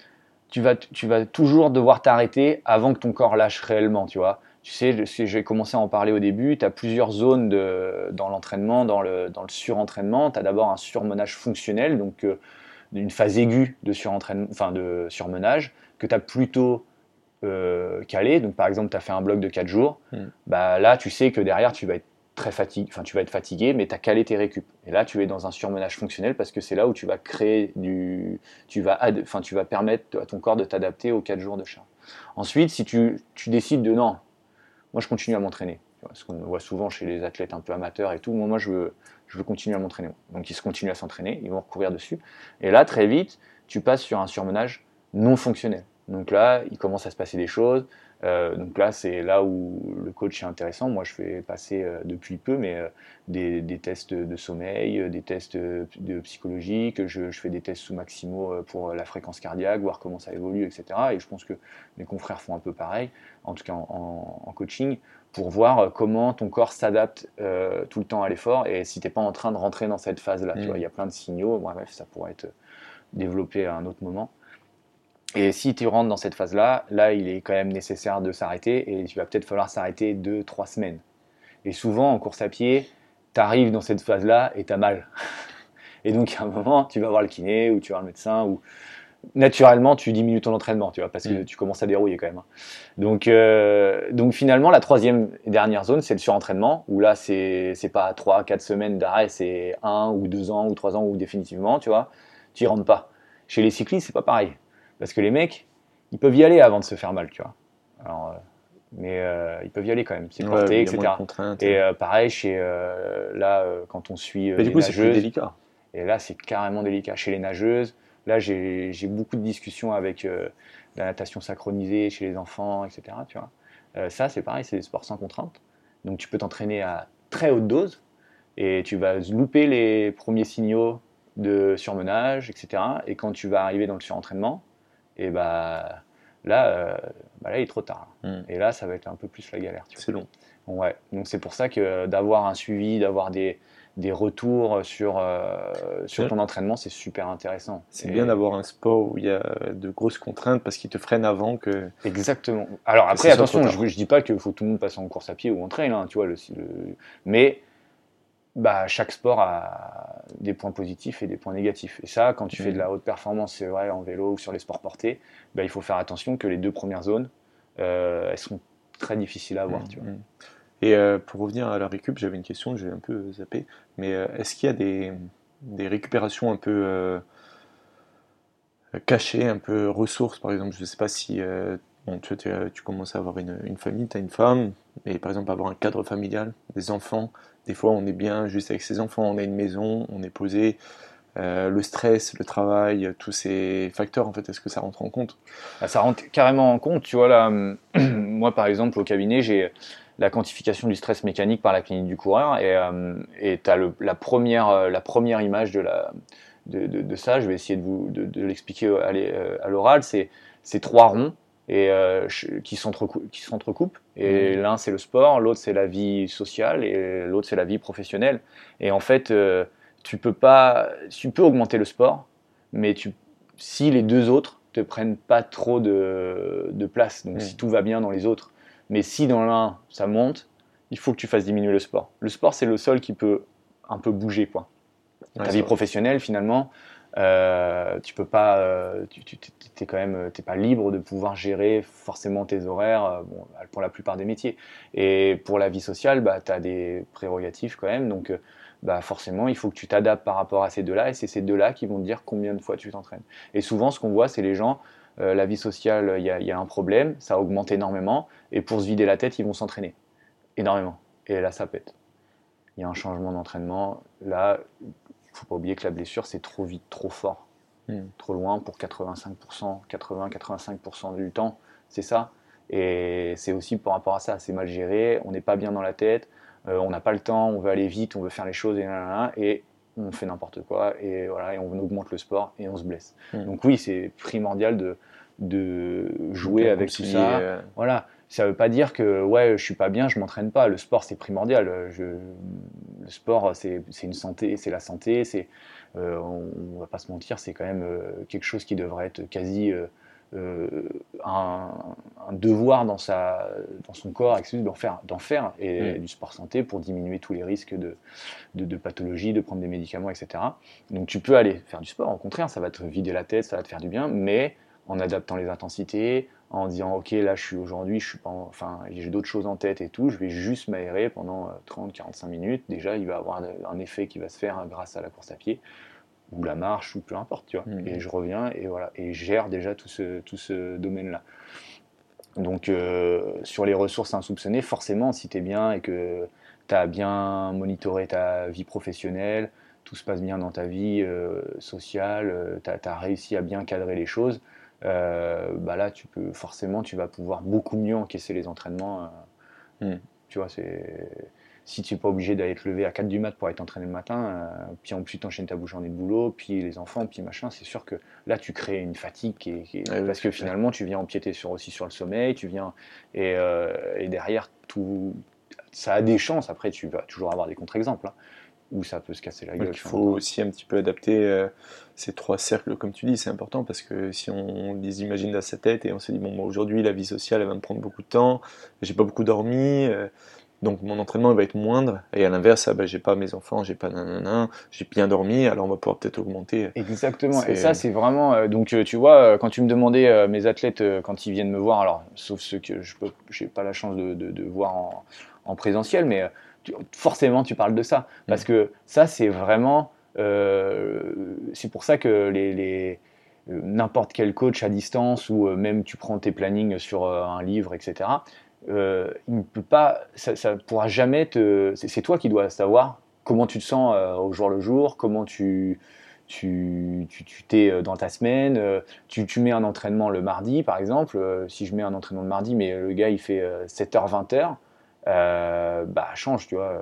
Speaker 2: tu vas, tu vas toujours devoir t'arrêter avant que ton corps lâche réellement, tu vois. Tu sais, j'ai commencé à en parler au début, tu as plusieurs zones de, dans l'entraînement, dans le, dans le surentraînement. Tu as d'abord un surmenage fonctionnel, donc euh, une phase aiguë de, surentraînement, enfin de surmenage, que tu as plutôt euh, calé. Donc par exemple, tu as fait un bloc de 4 jours.
Speaker 1: Mm.
Speaker 2: Bah, là, tu sais que derrière, tu vas être très fatigué, enfin tu vas être fatigué, mais tu as calé tes récup. Et là, tu es dans un surmenage fonctionnel parce que c'est là où tu vas créer du, tu vas, ad- enfin tu vas permettre à ton corps de t'adapter aux 4 jours de charge. Ensuite, si tu, tu décides de non, moi je continue à m'entraîner. Ce qu'on voit souvent chez les athlètes un peu amateurs et tout, moi, moi je veux, je veux continuer à m'entraîner. Donc ils se continuent à s'entraîner, ils vont recourir dessus. Et là, très vite, tu passes sur un surmenage non fonctionnel. Donc là, il commence à se passer des choses. Euh, donc là, c'est là où le coach est intéressant. Moi, je fais passer euh, depuis peu, mais euh, des, des tests de sommeil, des tests de psychologie, que je, je fais des tests sous maximo pour la fréquence cardiaque, voir comment ça évolue, etc. Et je pense que mes confrères font un peu pareil, en tout cas en, en- en coaching, pour voir comment ton corps s'adapte tout le temps à l'effort et si tu n'es pas en train de rentrer dans cette phase-là. Tu
Speaker 1: Mm.
Speaker 2: vois, Il y a plein de signaux. Bref, ça pourrait être développé à un autre moment. Et si tu rentres dans cette phase-là, là, il est quand même nécessaire de s'arrêter et il va peut-être falloir s'arrêter 2-3 semaines. Et souvent, en course à pied, tu arrives dans cette phase-là et tu as mal. Et donc, à un moment, tu vas voir le kiné ou tu vas voir le médecin ou naturellement, tu diminues ton entraînement, tu vois, parce que
Speaker 1: Mm.
Speaker 2: tu commences à dérouiller quand même. hein. Donc, euh, donc finalement, la troisième et dernière zone, c'est le surentraînement, où là, c'est c'est pas 3-4 semaines d'arrêt, c'est 1 ou 2 ans ou 3 ans ou définitivement, tu vois, tu y rentres pas. Chez les cyclistes, c'est pas pareil. Parce que les mecs, ils peuvent y aller avant de se faire mal, tu vois. Alors, euh, mais euh, ils peuvent y aller quand même, c'est
Speaker 1: Ouais,
Speaker 2: porté, etc. Et euh, pareil, chez, euh, là, quand on suit
Speaker 1: Mais du
Speaker 2: les
Speaker 1: coup c'est plus délicat.
Speaker 2: et là, c'est carrément délicat. Chez les nageuses, là, j'ai beaucoup de discussions avec la natation synchronisée chez les enfants, etc. Tu vois. Ça, c'est pareil, c'est des sports sans contrainte. Donc, tu peux t'entraîner à très haute dose et tu vas louper les premiers signaux de surmenage, etc. Et quand tu vas arriver dans le surentraînement, et bah, là, euh, bah là, il est trop tard.
Speaker 1: Mm.
Speaker 2: Et là, ça va être un peu plus la galère.
Speaker 1: C'est long.
Speaker 2: Ouais, donc c'est pour ça que euh, d'avoir un suivi, d'avoir des, des retours sur, euh, sur ton entraînement, c'est super intéressant.
Speaker 1: C'est
Speaker 2: Et-
Speaker 1: bien d'avoir un sport où il y a de grosses contraintes parce qu'il te freine avant que.
Speaker 2: Exactement. Alors après, attention, je, je dis pas qu'il faut que tout le monde passe en course à pied ou en trail, hein, tu vois, le, le- mais bah, chaque sport a des points positifs et des points négatifs. Et ça, quand tu fais de la haute performance, c'est vrai, en vélo ou sur les sports portés, bah, il faut faire attention que les deux premières zones, elles sont très difficiles à avoir.
Speaker 1: Mmh,
Speaker 2: tu vois.
Speaker 1: mmh. Et pour revenir à la récup, j'avais une question, j'ai un peu zappé, mais est-ce qu'il y a des, des récupérations un peu cachées, un peu ressources, par exemple Je ne sais pas si tu, tu, commences à avoir une, une famille, tu as une femme, et par exemple avoir un cadre familial, des enfants. Des fois, on est bien juste avec ses enfants, on a une maison, on est posé. Euh, le stress, le travail, tous ces facteurs, en fait, est-ce que ça rentre en compte?
Speaker 2: Bah, Ça rentre carrément en compte. Tu vois, là, moi, par exemple, au cabinet, j'ai la quantification du stress mécanique par la clinique du coureur, et euh, tu as la, première, euh, la première image de, de, de, ça, je vais essayer de, vous, de, l'expliquer à l'oral, c'est trois ronds et euh, qui s'entrecoupent. Et mmh. l'un c'est le sport, l'autre c'est la vie sociale et l'autre c'est la vie professionnelle. Et en fait, euh, tu peux pas, tu peux augmenter le sport, mais tu, si les deux autres te prennent pas trop de, de place, donc si mmh. tout va bien dans les autres, mais si dans l'un ça monte, il faut que tu fasses diminuer le sport. Le sport c'est le seul qui peut un peu bouger quoi. Ta vie professionnelle finalement, euh, tu peux pas, euh, tu, tu quand même, t'es pas libre de pouvoir gérer forcément tes horaires, euh, bon, pour la plupart des métiers. Et pour la vie sociale, bah, tu as des prérogatives quand même, donc bah, forcément, il faut que tu t'adaptes par rapport à ces deux-là, et c'est ces deux-là qui vont te dire combien de fois tu t'entraînes. Et souvent, ce qu'on voit, c'est les gens, la vie sociale, il y, y, a un problème, ça augmente énormément, et pour se vider la tête, ils vont s'entraîner énormément. Et là, ça pète. Il y a un changement d'entraînement. Là, faut pas oublier que la blessure, c'est trop vite, trop fort, hmm. trop loin pour 85%, 80-85% du temps. C'est ça. Et c'est aussi par rapport à ça, c'est mal géré, on n'est pas bien dans la tête, euh, on n'a pas le temps, on veut aller vite, on veut faire les choses, et, et on fait n'importe quoi, et voilà, et on augmente le sport, et on se blesse. Hmm. Donc oui, c'est primordial de, de jouer avec tout ça. Euh, voilà, ça ne veut pas dire que ouais, je suis pas bien, je m'entraîne pas. Le sport, c'est primordial. Je, le sport, c'est une santé, c'est la santé. C'est, euh, on, va pas se mentir, c'est quand même euh, quelque chose qui devrait être quasi euh, un, devoir dans, sa, dans son corps, d'en faire, d'en faire et, mm. du sport santé pour diminuer tous les risques de, de, de pathologie, de prendre des médicaments, etc. Donc tu peux aller faire du sport. Au contraire, ça va te vider la tête, ça va te faire du bien, mais en adaptant les intensités, en disant ok là je suis aujourd'hui, je suis pas, enfin j'ai d'autres choses en tête et tout, je vais juste m'aérer pendant 30-45 euh, minutes. Déjà il va avoir un effet qui va se faire grâce à la course à pied ou la marche ou peu importe, tu vois. Mmh. Et je reviens et voilà et je gère déjà tout ce, tout ce domaine-là. Donc euh, sur les ressources insoupçonnées, forcément si tu es bien et que tu as bien monitoré ta vie professionnelle, tout se passe bien dans ta vie euh, sociale, tu as, réussi à bien cadrer les choses, euh, bah là, tu peux forcément, tu vas pouvoir beaucoup mieux encaisser les entraînements. Euh, hmm. Tu vois, c'est si tu n'es pas obligé d'aller te lever à 4 du mat pour être entraîné le matin, euh, puis en plus t'enchaînes ta journée de boulot, puis les enfants, puis machin, c'est sûr que là tu crées une fatigue qui parce que finalement tu viens empiéter sur, aussi sur le sommeil, tu viens et, et, derrière tout, ça a des chances. Après tu vas toujours avoir des contre-exemples. Hein où ça peut se casser la gueule.
Speaker 1: il faut aussi un petit peu adapter euh, ces trois cercles, comme tu dis, c'est important parce que si on les imagine dans sa tête et on se dit, bon, aujourd'hui, la vie sociale, elle va me prendre beaucoup de temps, j'ai pas beaucoup dormi, euh, donc mon entraînement il va être moindre, et à l'inverse, ah, bah, j'ai pas mes enfants, j'ai pas nanana, j'ai bien dormi, alors on va pouvoir peut-être augmenter.
Speaker 2: Exactement, et ça, c'est vraiment. Euh, donc, tu vois, quand tu me demandais mes athlètes, quand ils viennent me voir, alors, sauf ceux que je n'ai pas la chance de, de, voir en, en présentiel, mais forcément tu parles de ça. Parce mm. que ça, c'est vraiment. Euh, c'est pour ça que les, euh, n'importe quel coach à distance ou euh, même tu prends tes plannings sur un livre, etc. il ne peut pas, ça, ne pourra jamais te. C'est toi qui dois savoir comment tu te sens au jour le jour, comment tu tu t'es dans ta semaine, tu, tu, mets un entraînement le mardi par exemple, si je mets un entraînement le mardi mais le gars il fait 7h 20h, euh, bah, change, tu vois.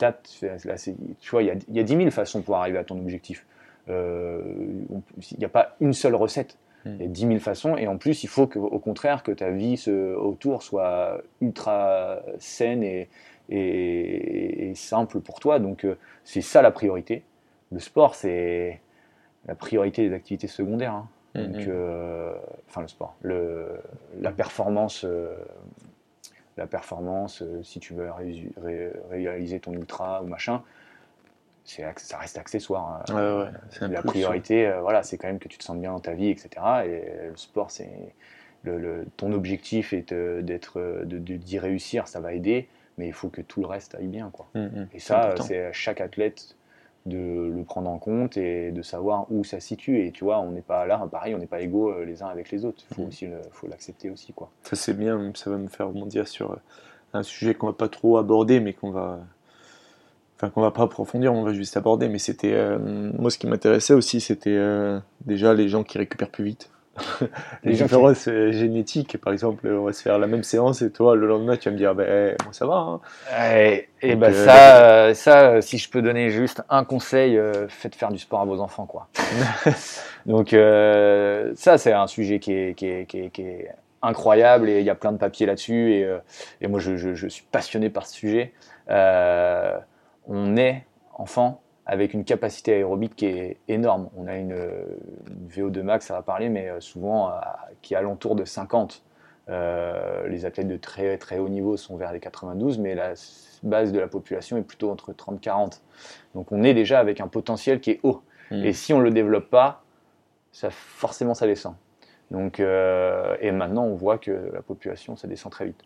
Speaker 2: Là, tu vois, il y a, y a 10 000 façons pour arriver à ton objectif. Euh, il n'y a pas une seule recette. Hmm. Il y a 10 000 façons et en plus il faut que, au contraire que ta vie autour soit ultra saine et, et, simple pour toi. Donc euh, c'est ça la priorité. Le sport c'est la priorité des activités secondaires. Hein. Hmm, Donc, hmm. enfin le sport, le, la performance la performance, euh, si tu veux réaliser ton ultra ou machin, ça reste accessoire.
Speaker 1: Hein.
Speaker 2: la priorité, euh, voilà, c'est quand même que tu te sentes bien dans ta vie, etc. Et le sport, c'est le, ton objectif est d'être d'y réussir, ça va aider, mais il faut que tout le reste aille bien. Quoi.
Speaker 1: Mm, mm.
Speaker 2: Et ça, c'est chaque athlète de le prendre en compte et de savoir où ça se situe. Et tu vois, on n'est pas là, pareil, on n'est pas égaux euh, les uns avec les autres. Il faut, mm. aussi faut l'accepter aussi. Quoi.
Speaker 1: Ça, c'est bien, ça va me faire rebondir sur euh, un sujet qu'on va pas trop aborder, mais qu'on va. Enfin, qu'on va pas approfondir, on va juste aborder. Mais c'était. Euh, moi, ce qui m'intéressait aussi, c'était déjà les gens qui récupèrent plus vite. les différences euh, génétiques, par exemple, on va se faire la même séance et toi, le lendemain, tu vas me dire, ben, moi, ça va. Hein.
Speaker 2: Et, et ben, euh, ça, ça, si je peux donner juste un conseil, euh, faites faire du sport à vos enfants, quoi. Donc, ça, c'est un sujet qui est, qui est, qui est, qui est incroyable et il y a plein de papiers là-dessus. Et, et, moi, je, je, je, suis passionné par ce sujet. on est enfant avec une capacité aérobique qui est énorme. On a une, VO2 max, ça va parler, mais euh, souvent qui est alentour de 50. Euh, les athlètes de très très haut niveau sont vers les 92, mais la base de la population est plutôt entre 30-40. Donc on est déjà avec un potentiel qui est haut. Hmm. Et si on ne le développe pas, ça, forcément ça descend. Donc, euh, et maintenant on voit que la population, ça descend très vite.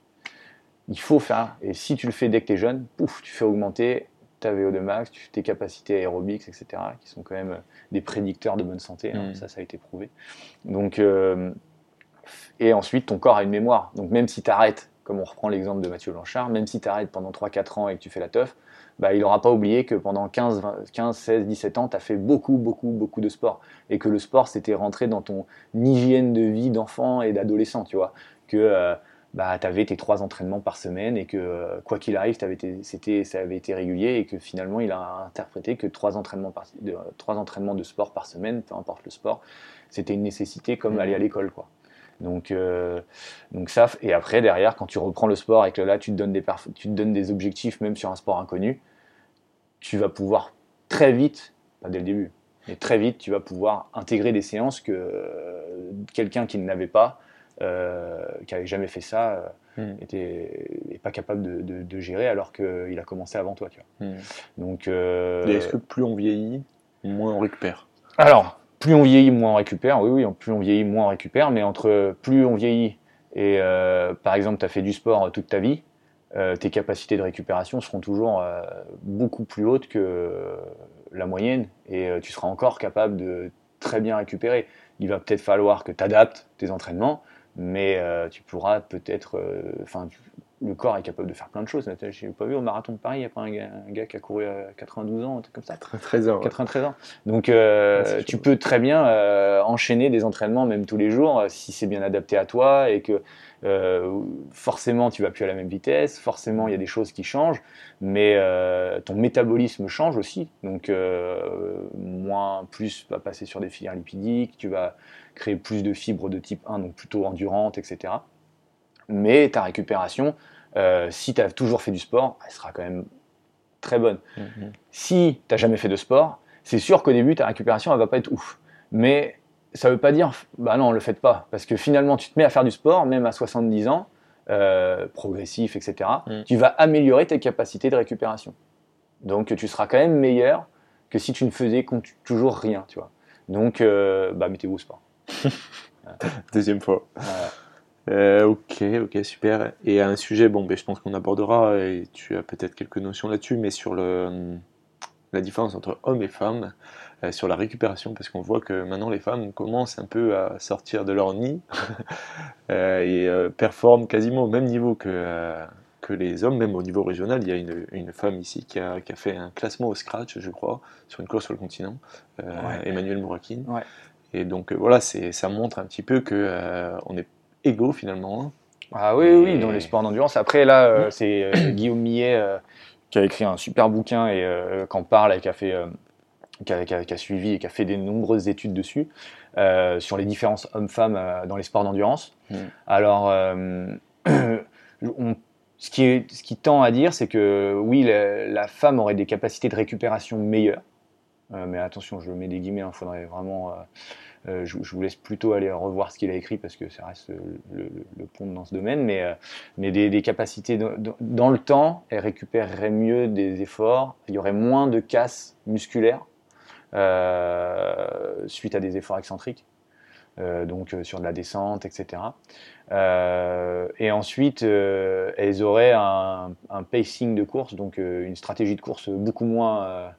Speaker 2: Il faut faire, et si tu le fais dès que tu es jeune, pouf, tu fais augmenter ta VO2 max, tes capacités aérobiques, etc., qui sont quand même euh, des prédicteurs de bonne santé. Hein, mm. Ça, ça a été prouvé. Donc, euh, et ensuite, ton corps a une mémoire. Donc, même si tu arrêtes, comme on reprend l'exemple de Mathieu Blanchard, même si tu arrêtes pendant 3-4 ans et que tu fais la teuf, bah, il n'aura pas oublié que pendant 15, 15 16, 17 ans, tu as fait beaucoup, beaucoup, beaucoup de sport. Et que le sport, c'était rentré dans ton hygiène de vie d'enfant et d'adolescent, tu vois. Que. Euh, bah, tu avais tes trois entraînements par semaine et que euh, quoi qu'il arrive, c'était, ça avait été régulier et que finalement il a interprété que trois entraînements, de, trois entraînements de sport par semaine, peu importe le sport, c'était une nécessité comme aller à mmh. l'école. Quoi. Donc, euh, donc ça, et après derrière, quand tu reprends le sport et que là tu te, donnes des tu te donnes des objectifs même sur un sport inconnu, tu vas pouvoir très vite, pas dès le début, mais très vite, tu vas pouvoir intégrer des séances que euh, quelqu'un qui ne l'avait pas euh, qui avait jamais fait ça, euh, hmm. était pas capable de, gérer alors qu'il a commencé avant toi. Tu vois. Hmm. Donc,
Speaker 1: euh, est-ce que plus on vieillit, moins on récupère?
Speaker 2: Alors, plus on vieillit, moins on récupère. Oui, oui, plus on vieillit, moins on récupère. Mais entre plus on vieillit et, par exemple, tu as fait du sport toute ta vie, tes capacités de récupération seront toujours beaucoup plus hautes que la moyenne et tu seras encore capable de très bien récupérer. Il va peut-être falloir que tu adaptes tes entraînements, mais euh, tu pourras peut-être. Euh, enfin, le corps est capable de faire plein de choses. Je n'ai pas vu au marathon de Paris, il y a pas un gars, qui a couru à 92 ans, un truc comme ça.
Speaker 1: 93 ans.
Speaker 2: 93 ans. Donc, euh, tu peux très bien enchaîner des entraînements, même tous les jours, si c'est bien adapté à toi et que forcément tu vas plus à la même vitesse, forcément il y a des choses qui changent, mais ton métabolisme change aussi. Donc, moins, plus va passer sur des filières lipidiques, tu vas créer plus de fibres de type 1, donc plutôt endurantes, etc. Mais ta récupération, euh, si tu as toujours fait du sport, elle sera quand même très bonne. Mhm. Si tu n'as jamais fait de sport, c'est sûr qu'au début, ta récupération, elle va pas être ouf. Mais ça ne veut pas dire, bah non, ne le faites pas. Parce que finalement, tu te mets à faire du sport, même à 70 ans, euh, progressif, etc. Mhm. Tu vas améliorer tes capacités de récupération. Donc, tu seras quand même meilleur que si tu ne faisais toujours rien, tu vois. Donc, euh, bah, mettez-vous au sport.
Speaker 1: Deuxième fois. Euh, ok, ok, super. Et un sujet, bon, ben, je pense qu'on abordera, et tu as peut-être quelques notions là-dessus, mais sur le, la différence entre hommes et femmes, euh, sur la récupération, parce qu'on voit que maintenant les femmes commencent un peu à sortir de leur nid euh, et performent quasiment au même niveau que, que les hommes, même au niveau régional. Il y a une, une femme ici qui a, qui a, fait un classement au scratch, je crois, sur une course sur le continent, Emmanuel Mourakine. Ouais. Et donc voilà, ça montre un petit peu qu'on on est égaux finalement.
Speaker 2: Ah oui, oui, dans les sports d'endurance. Après, là, euh, c'est Guillaume Millet qui a écrit un super bouquin et qui en parle et qui a fait. Qui a, qui, a, suivi et qui a fait de nombreuses études dessus sur les différences hommes-femmes dans les sports d'endurance. Mm. Alors, ce, qui est, ce qui tend à dire, c'est que oui, la, la, femme aurait des capacités de récupération meilleures, mais attention, je mets des guillemets, il hein, faudrait vraiment euh, je, vous laisse plutôt aller revoir ce qu'il a écrit parce que ça reste le, pont dans ce domaine, mais, euh, mais des, capacités dans le temps, elle récupérerait mieux des efforts, il y aurait moins de casse musculaire euh, suite à des efforts excentriques. donc sur de la descente, etc. et ensuite, elles auraient un, un, pacing de course, donc une stratégie de course beaucoup moins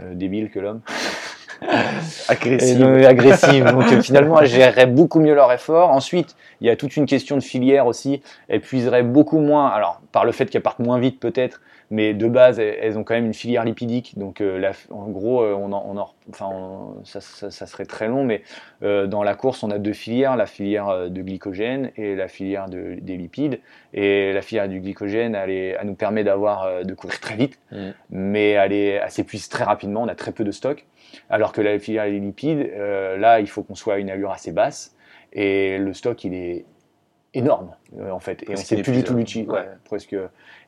Speaker 2: débile que l'homme.
Speaker 1: agressive.
Speaker 2: agressive. Donc euh, finalement, elles géreraient beaucoup mieux leur effort. Ensuite, il y a toute une question de filière aussi. Elles puiseraient beaucoup moins, alors par le fait qu'elles partent moins vite peut-être, mais de base, elles ont quand même une filière lipidique. Donc euh, en gros, euh, on en, enfin, ça, serait très long, mais dans la course, on a deux filières, la filière de glycogène et la filière de, des lipides. Et la filière du glycogène, elle, elle nous permet d'avoir de courir très vite, mm. mais elle s'épuise très rapidement. On a très peu de stock. Alors que la filière des lipides, euh, là, il faut qu'on soit à une allure assez basse et le stock, il est énorme euh, en fait. Et on ne sait plus du tout l'utiliser presque.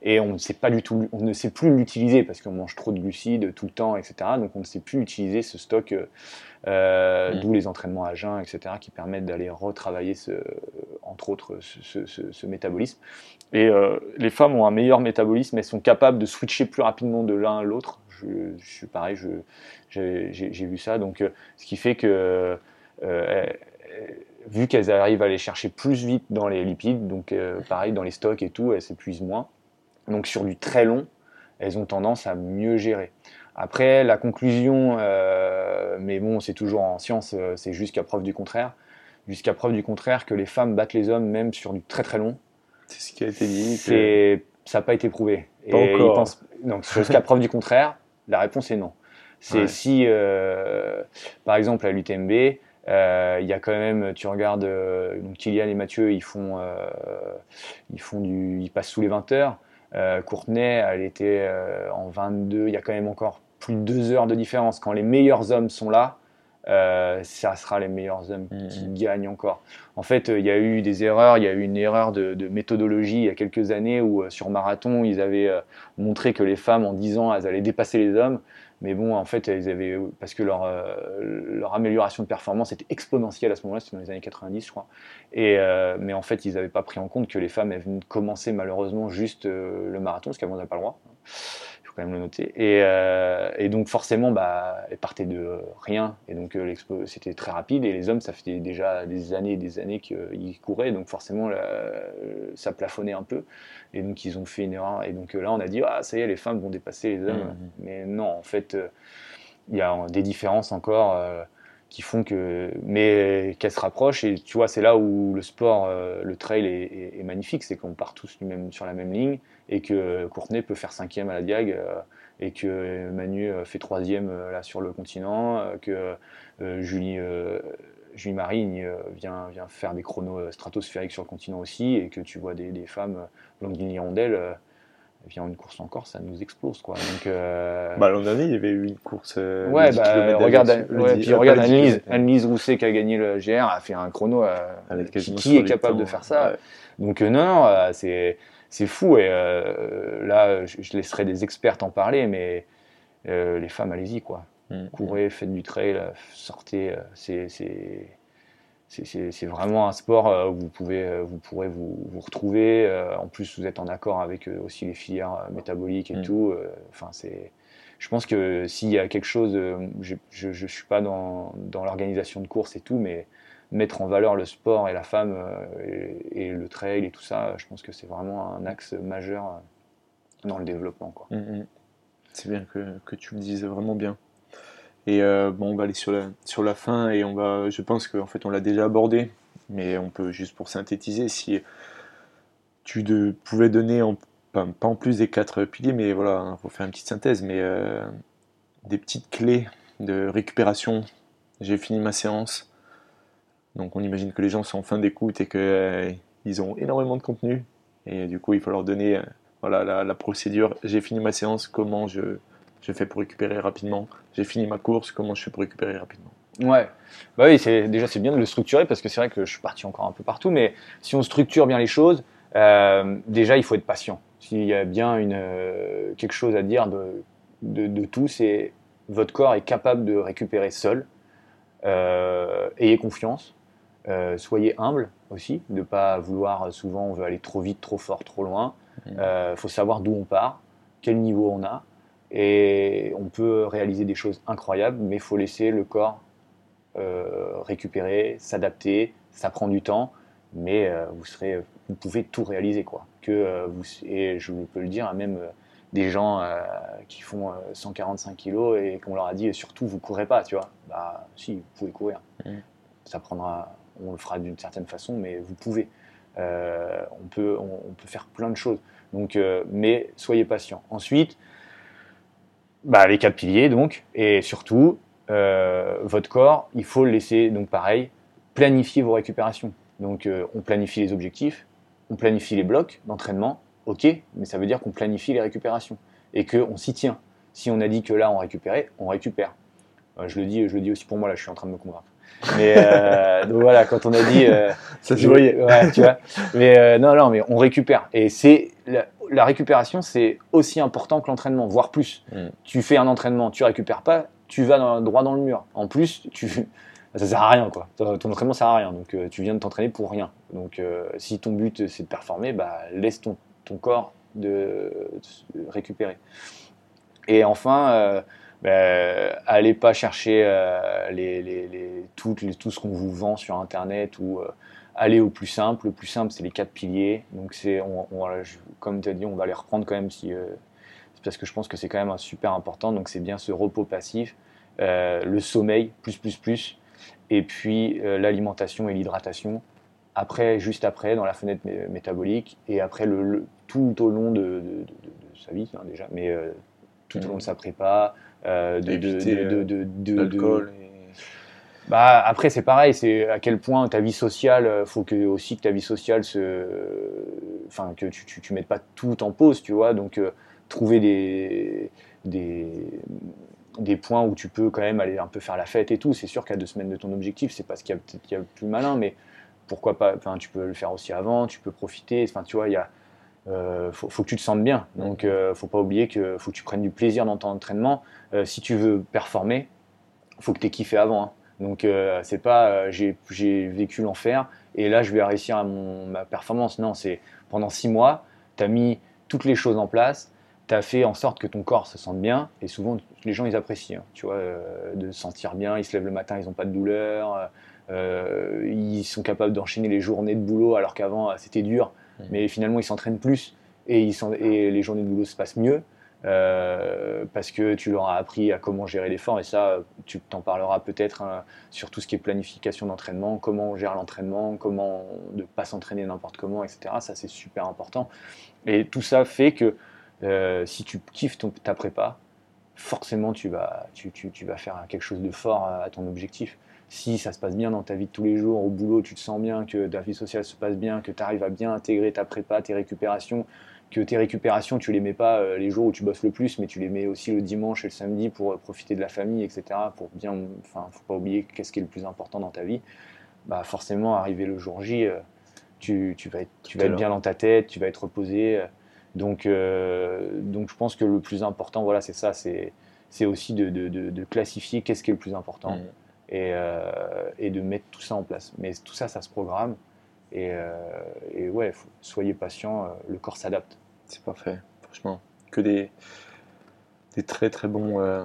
Speaker 2: Et on ne sait pas du tout on ne sait plus l'utiliser parce qu'on mange trop de glucides tout le temps etc donc on ne sait plus utiliser ce stock euh, mm. d'où les entraînements à jeun etc qui permettent d'aller retravailler ce, entre autres ce, métabolisme. Et les femmes ont un meilleur métabolisme elles sont capables de switcher plus rapidement de l'un à l'autre je, suis pareil, j'ai vu ça. Donc, euh, ce qui fait que, euh, vu qu'elles arrivent à aller chercher plus vite dans les lipides, donc euh, pareil, dans les stocks et tout, elles s'épuisent moins. Donc, sur du très long, elles ont tendance à mieux gérer. Après, la conclusion, mais bon, c'est toujours en science, c'est jusqu'à preuve du contraire. Jusqu'à preuve du contraire que les femmes battent les hommes même sur du très très long.
Speaker 1: C'est ce qui a été dit.
Speaker 2: Ça n'a pas été prouvé.
Speaker 1: Pas encore.
Speaker 2: Donc, jusqu'à preuve du contraire, la réponse est non. C'est si, euh, par exemple, à l'UTMB, euh, il y a quand même, tu regardes, euh, donc Kylian et Mathieu, ils font, ils font du, ils passent sous les 20 heures. Courtenay, elle était en 22. Il y a quand même encore plus de deux heures de différence. Quand les meilleurs hommes sont là, euh, ça sera les meilleurs hommes mm, qui mm. gagnent encore. En fait, il y a eu des erreurs, il y a eu une erreur de, méthodologie il y a quelques années où euh, sur marathon, ils avaient euh, montré que les femmes en 10 ans, elles allaient dépasser les hommes. Mais bon, en fait, ils avaient, parce que leur, leur amélioration de performance était exponentielle à ce moment-là, c'était dans les années 90, je crois. Et, mais en fait, ils n'avaient pas pris en compte que les femmes, elles venaient de commencer malheureusement juste le marathon, parce qu'avant, on n'avait pas le droit quand même le noter. Et, euh, et donc forcément, bah, elle partait de rien. Et donc euh, l'expo, c'était très rapide. Et les hommes, ça fait déjà des années et des années qu'ils couraient. Donc forcément, ça plafonnait un peu. Et donc ils ont fait une erreur. Et donc là, on a dit, ah, ça y est, les femmes vont dépasser les hommes. Mmh. Mais non, en fait, euh, il y a des différences encore qui font que, mais qu'elles se rapprochent. Et tu vois, c'est là où le sport, le trail est, magnifique, c'est qu'on part tous même, sur la même ligne et que Courtenay peut faire cinquième à la Diag euh, et que Manu euh, fait troisième euh, là sur le continent, que Julie Julie Marie vient, vient faire des chronos stratosphériques sur le continent aussi, et que tu vois des, des femmes, Blanquine Hirondelle, vient une course encore, ça nous explose. Quoi. Donc,
Speaker 1: bah, L'an dernier, il y avait eu une course.
Speaker 2: ouais, bah, regarde, ouais, puis regarde Anne-Lise Rousset qui a gagné le GR, a fait un chrono. qui, est capable de faire ça Donc, non, non, c'est c'est fou. Et euh, là, je, laisserai des experts en parler, mais euh, les femmes, allez-y, quoi. Mm. Courez, faites du trail, sortez. Euh, c'est c'est vraiment un sport où vous, pouvez, vous pourrez vous, vous retrouver. En plus, vous êtes en accord avec aussi les filières métaboliques et mm. tout. Enfin, c'est. Je pense que s'il y a quelque chose, je ne suis pas dans, dans l'organisation de course et tout, mais mettre en valeur le sport et la femme euh, et, le trail et tout ça, je pense que c'est vraiment un axe majeur euh, dans le développement.
Speaker 1: Mm, mm. C'est bien que, que, tu le dises vraiment bien. Et euh, bon, on va aller sur la, sur la fin et on va, je pense qu'en fait on l'a déjà abordé, mais on peut juste pour synthétiser, si tu pouvais donner, pas, en plus des quatre piliers, mais voilà, il faut faire une petite synthèse, mais des petites clés de récupération. J'ai fini ma séance, donc on imagine que les gens sont en fin d'écoute et qu'ils euh, ont énormément de contenu. Et du coup, il faut leur donner euh, voilà, la, procédure. J'ai fini ma séance, comment je, je fais pour récupérer rapidement J'ai fini ma course, comment je fais pour récupérer rapidement
Speaker 2: Ouais, bah oui, c'est, déjà c'est bien de le structurer parce que c'est vrai que je suis parti encore un peu partout, mais si on structure bien les choses, euh, déjà il faut être patient. S'il y a bien une, quelque chose à dire de, de, de tout, c'est votre corps est capable de récupérer seul. ayez confiance. Euh, soyez humble aussi, ne pas vouloir, souvent on veut aller trop vite, trop fort, trop loin. Il mmh. euh, faut savoir d'où on part, quel niveau on a, et on peut réaliser des choses incroyables, mais il faut laisser le corps récupérer, s'adapter. Ça prend du temps, mais vous serez, vous pouvez tout réaliser quoi. Que vous et je peux le dire, même des gens qui font 145 kilos et qu'on leur a dit surtout vous courez pas, tu vois. Bah si, vous pouvez courir. Mmh. Ça prendra, on le fera d'une certaine façon, mais vous pouvez. on, peut, on, peut faire plein de choses. Donc, mais soyez patient. Ensuite, bah, les quatre piliers, donc, et surtout, euh, votre corps, il faut le laisser, donc pareil, planifier vos récupérations. Donc, euh, on planifie les objectifs, on planifie les blocs d'entraînement, ok, mais ça veut dire qu'on planifie les récupérations et qu'on s'y tient. Si on a dit que là, on récupérait, on récupère. Euh, je, le dis, je le dis aussi pour moi, là, je suis en train de me convaincre. Mais donc voilà, quand on a dit,
Speaker 1: ça se voyait.
Speaker 2: Ouais, tu vois. Mais non, non, mais on récupère. Et c'est la récupération, c'est aussi important que l'entraînement, voire plus. Mm. Tu fais un entraînement, tu récupères pas, tu vas droit dans le mur. En plus, tu, ça sert à rien, quoi. Ton entraînement sert à rien, donc euh, tu viens de t'entraîner pour rien. Donc, euh, si ton but c'est de performer, bah, laisse ton, ton corps de, récupérer. Et enfin, euh, allez pas chercher les, tout, ce qu'on vous vend sur Internet ou aller au plus simple. Le plus simple, c'est les quatre piliers. Donc, c'est, comme tu as dit, on va les reprendre quand même si, euh, parce que je pense que c'est quand même un super important. Donc, c'est bien ce repos passif, euh, le sommeil, plus, plus, plus, et puis euh, l'alimentation et l'hydratation. Après, juste après, dans la fenêtre métabolique, et après, le, tout au long de, sa vie, hein, déjà, mais tout au long de sa prépa,
Speaker 1: de, de, de,
Speaker 2: bah, après, c'est pareil, c'est à quel point ta vie sociale, euh, faut que aussi que ta vie sociale se. Enfin, que tu, tu, mettes pas tout en pause, tu vois. Donc, euh, trouver des, des, des, points où tu peux quand même aller un peu faire la fête et tout. C'est sûr qu'à deux semaines de ton objectif, c'est pas ce qu'il y a y a plus malin, mais pourquoi pas. Enfin, tu peux le faire aussi avant, tu peux profiter. Enfin, tu vois, il y a. Euh, faut, faut, que tu te sentes bien. Donc, euh, faut pas oublier que faut que tu prennes du plaisir dans ton entraînement. si tu veux performer, faut que tu aies kiffé avant. Hein. Donc euh, c'est pas euh, j'ai vécu l'enfer et là je vais réussir à mon, ma performance. Non, c'est pendant six mois, tu as mis toutes les choses en place, tu as fait en sorte que ton corps se sente bien et souvent les gens ils apprécient, hein, tu vois, euh, de se sentir bien, ils se lèvent le matin, ils n'ont pas de douleur, ils sont capables d'enchaîner les journées de boulot alors qu'avant c'était dur. Mais finalement ils s'entraînent plus et, les journées de boulot se passent mieux. Euh, parce que tu leur as appris à comment gérer l'effort et ça, tu t'en parleras peut-être hein, sur tout ce qui est planification d'entraînement, comment on gère l'entraînement, comment ne pas s'entraîner n'importe comment, etc. Ça, c'est super important. Et tout ça fait que euh, si tu kiffes ta prépa, forcément, tu vas, tu, tu, tu, vas faire quelque chose de fort à, ton objectif. Si ça se passe bien dans ta vie de tous les jours, au boulot, tu te sens bien, que ta vie sociale se passe bien, que tu arrives à bien intégrer ta prépa, tes récupérations, que tes récupérations, tu les mets pas euh, les jours où tu bosses le plus, mais tu les mets aussi le dimanche et le samedi pour euh, profiter de la famille, etc. Pour bien, enfin, faut pas oublier qu'est-ce qui est le plus important dans ta vie. Bah forcément, arriver le jour J, euh, tu, tu, vas être, tu vas être bien dans ta tête, tu vas être reposé. Donc, donc je pense que le plus important, voilà, c'est ça, c'est c'est aussi de, de, de, classifier qu'est-ce qui est le plus important mmh. Et, et, de mettre tout ça en place. Mais tout ça, ça se programme. Et, et ouais, soyez patient, le corps s'adapte.
Speaker 1: C'est parfait, franchement. Que des, des très très bons. Euh,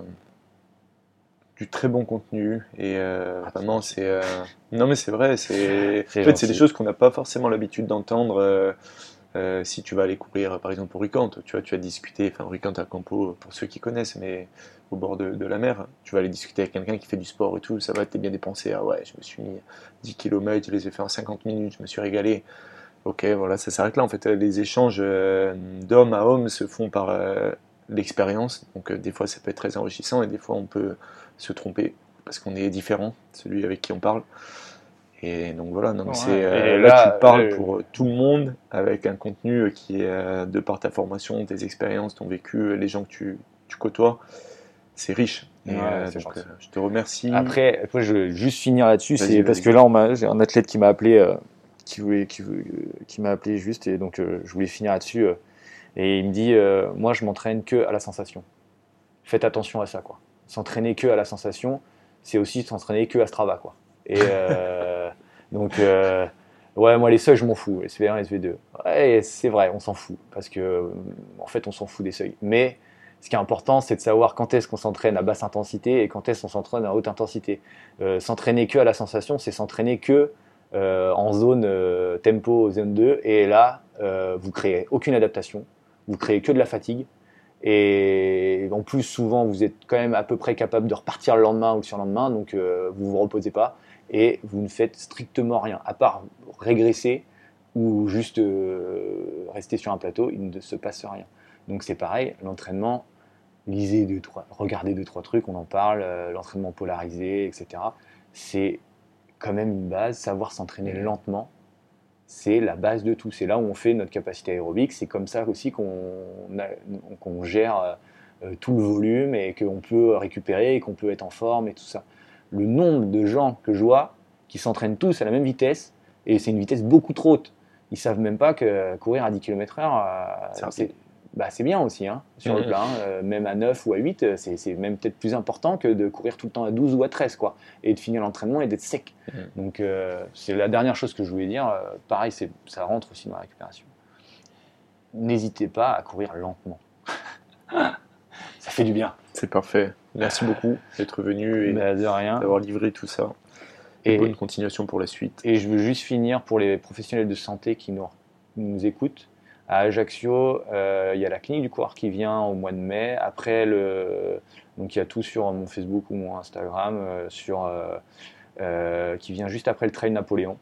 Speaker 1: du très bon contenu. Et euh, vraiment, c'est. Euh, non, mais c'est vrai. C'est, en fait, c'est des choses qu'on n'a pas forcément l'habitude d'entendre. Si tu vas aller courir, par exemple, au Ricante, tu vois, tu as discuté, enfin, Ricante à Campo, pour ceux qui connaissent, mais au bord de, la mer, tu vas aller discuter avec quelqu'un qui fait du sport et tout, ça va, t'es bien dépensé. Ah ouais, je me suis mis 10 km, je les ai fait en 50 minutes, je me suis régalé. Ok, voilà, ça s'arrête là. En fait, les échanges euh, d'homme à homme se font par euh, l'expérience. Donc, euh, des fois, ça peut être très enrichissant et des fois, on peut se tromper parce qu'on est différent, celui avec qui on parle. Et donc voilà, donc c'est là, tu parles pour tout le monde avec un contenu qui est de par ta formation, tes expériences, ton vécu, les gens que tu, tu côtoies, c'est riche. je te remercie.
Speaker 2: Après, après, je veux juste finir là-dessus, c'est parce que là, j'ai un athlète qui m'a appelé qui, voulait, qui, qui m'a appelé juste et donc euh, je voulais finir là-dessus. Euh, et il me dit, euh, moi je m'entraîne que à la sensation. Faites attention à ça, quoi. S'entraîner que à la sensation, c'est aussi s'entraîner que à Strava, quoi. Et donc, ouais, moi les seuils, je m'en fous. SV1, SV2. Ouais, c'est vrai, on s'en fout parce que en fait, on s'en fout des seuils. Mais Ce qui est important, c'est de savoir quand est-ce qu'on s'entraîne à basse intensité et quand est-ce qu'on s'entraîne à haute intensité. Euh, s'entraîner que à la sensation, c'est s'entraîner que euh, en zone euh, tempo, zone 2, et là, vous créez aucune adaptation, vous créez que de la fatigue, et en plus, souvent, vous êtes quand même à peu près capable de repartir le lendemain ou le surlendemain, donc vous vous reposez pas, et vous ne faites strictement rien, à part régresser ou juste rester sur un plateau, il ne se passe rien. Donc c'est pareil, l'entraînement, lisez deux, trois, regardez deux, trois trucs, on en parle, euh, l'entraînement polarisé, etc. C'est quand même une base, savoir s'entraîner mmh. lentement, c'est la base de tout. C'est là où on fait notre capacité aérobique, c'est comme ça aussi qu'on gère euh, euh, tout le volume et qu'on peut récupérer et qu'on peut être en forme et tout ça. Le nombre de gens que je vois qui s'entraînent tous à la même vitesse, et c'est une vitesse beaucoup trop haute. Ils savent même pas que courir à 10 km/h, c'est bah, c'est bien aussi hein, sur le plat. Euh, même à 9 ou à 8, euh, c'est même peut-être plus important que de courir tout le temps à 12 ou à 13, quoi. Et de finir l'entraînement et d'être sec. Donc, euh, c'est la dernière chose que je voulais dire. pareil, ça rentre aussi dans la récupération. N'hésitez pas à courir lentement. ça fait du bien.
Speaker 1: C'est parfait. Merci beaucoup d'être venu et
Speaker 2: bah,
Speaker 1: d'avoir livré tout ça. Et bonne continuation pour la suite.
Speaker 2: Et je veux juste finir pour les professionnels de santé qui nous, nous écoutent à Ajaccio, euh, il y a la clinique du coureur qui vient au mois de mai. Après, le, donc il y a tout sur mon Facebook ou mon Instagram, euh, sur, euh, qui vient juste après le trail Napoléon.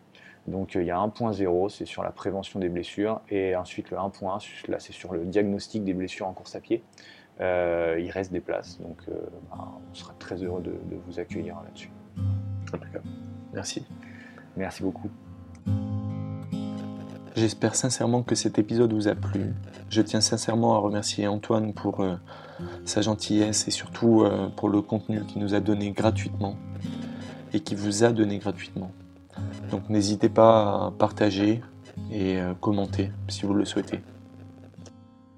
Speaker 2: Donc il y a 1.0, c'est sur la prévention des blessures, et ensuite le 1.1, là c'est sur le diagnostic des blessures en course à pied. Il reste des places, donc ben, on sera très heureux de, de vous accueillir là-dessus.
Speaker 1: Merci.
Speaker 2: Merci beaucoup.
Speaker 1: J'espère sincèrement que cet épisode vous a plu. Je tiens sincèrement à remercier Antoine pour euh, sa gentillesse et surtout euh, pour le contenu qu'il nous a donné gratuitement et qui vous a donné gratuitement. Donc n'hésitez pas à partager et euh, commenter si vous le souhaitez.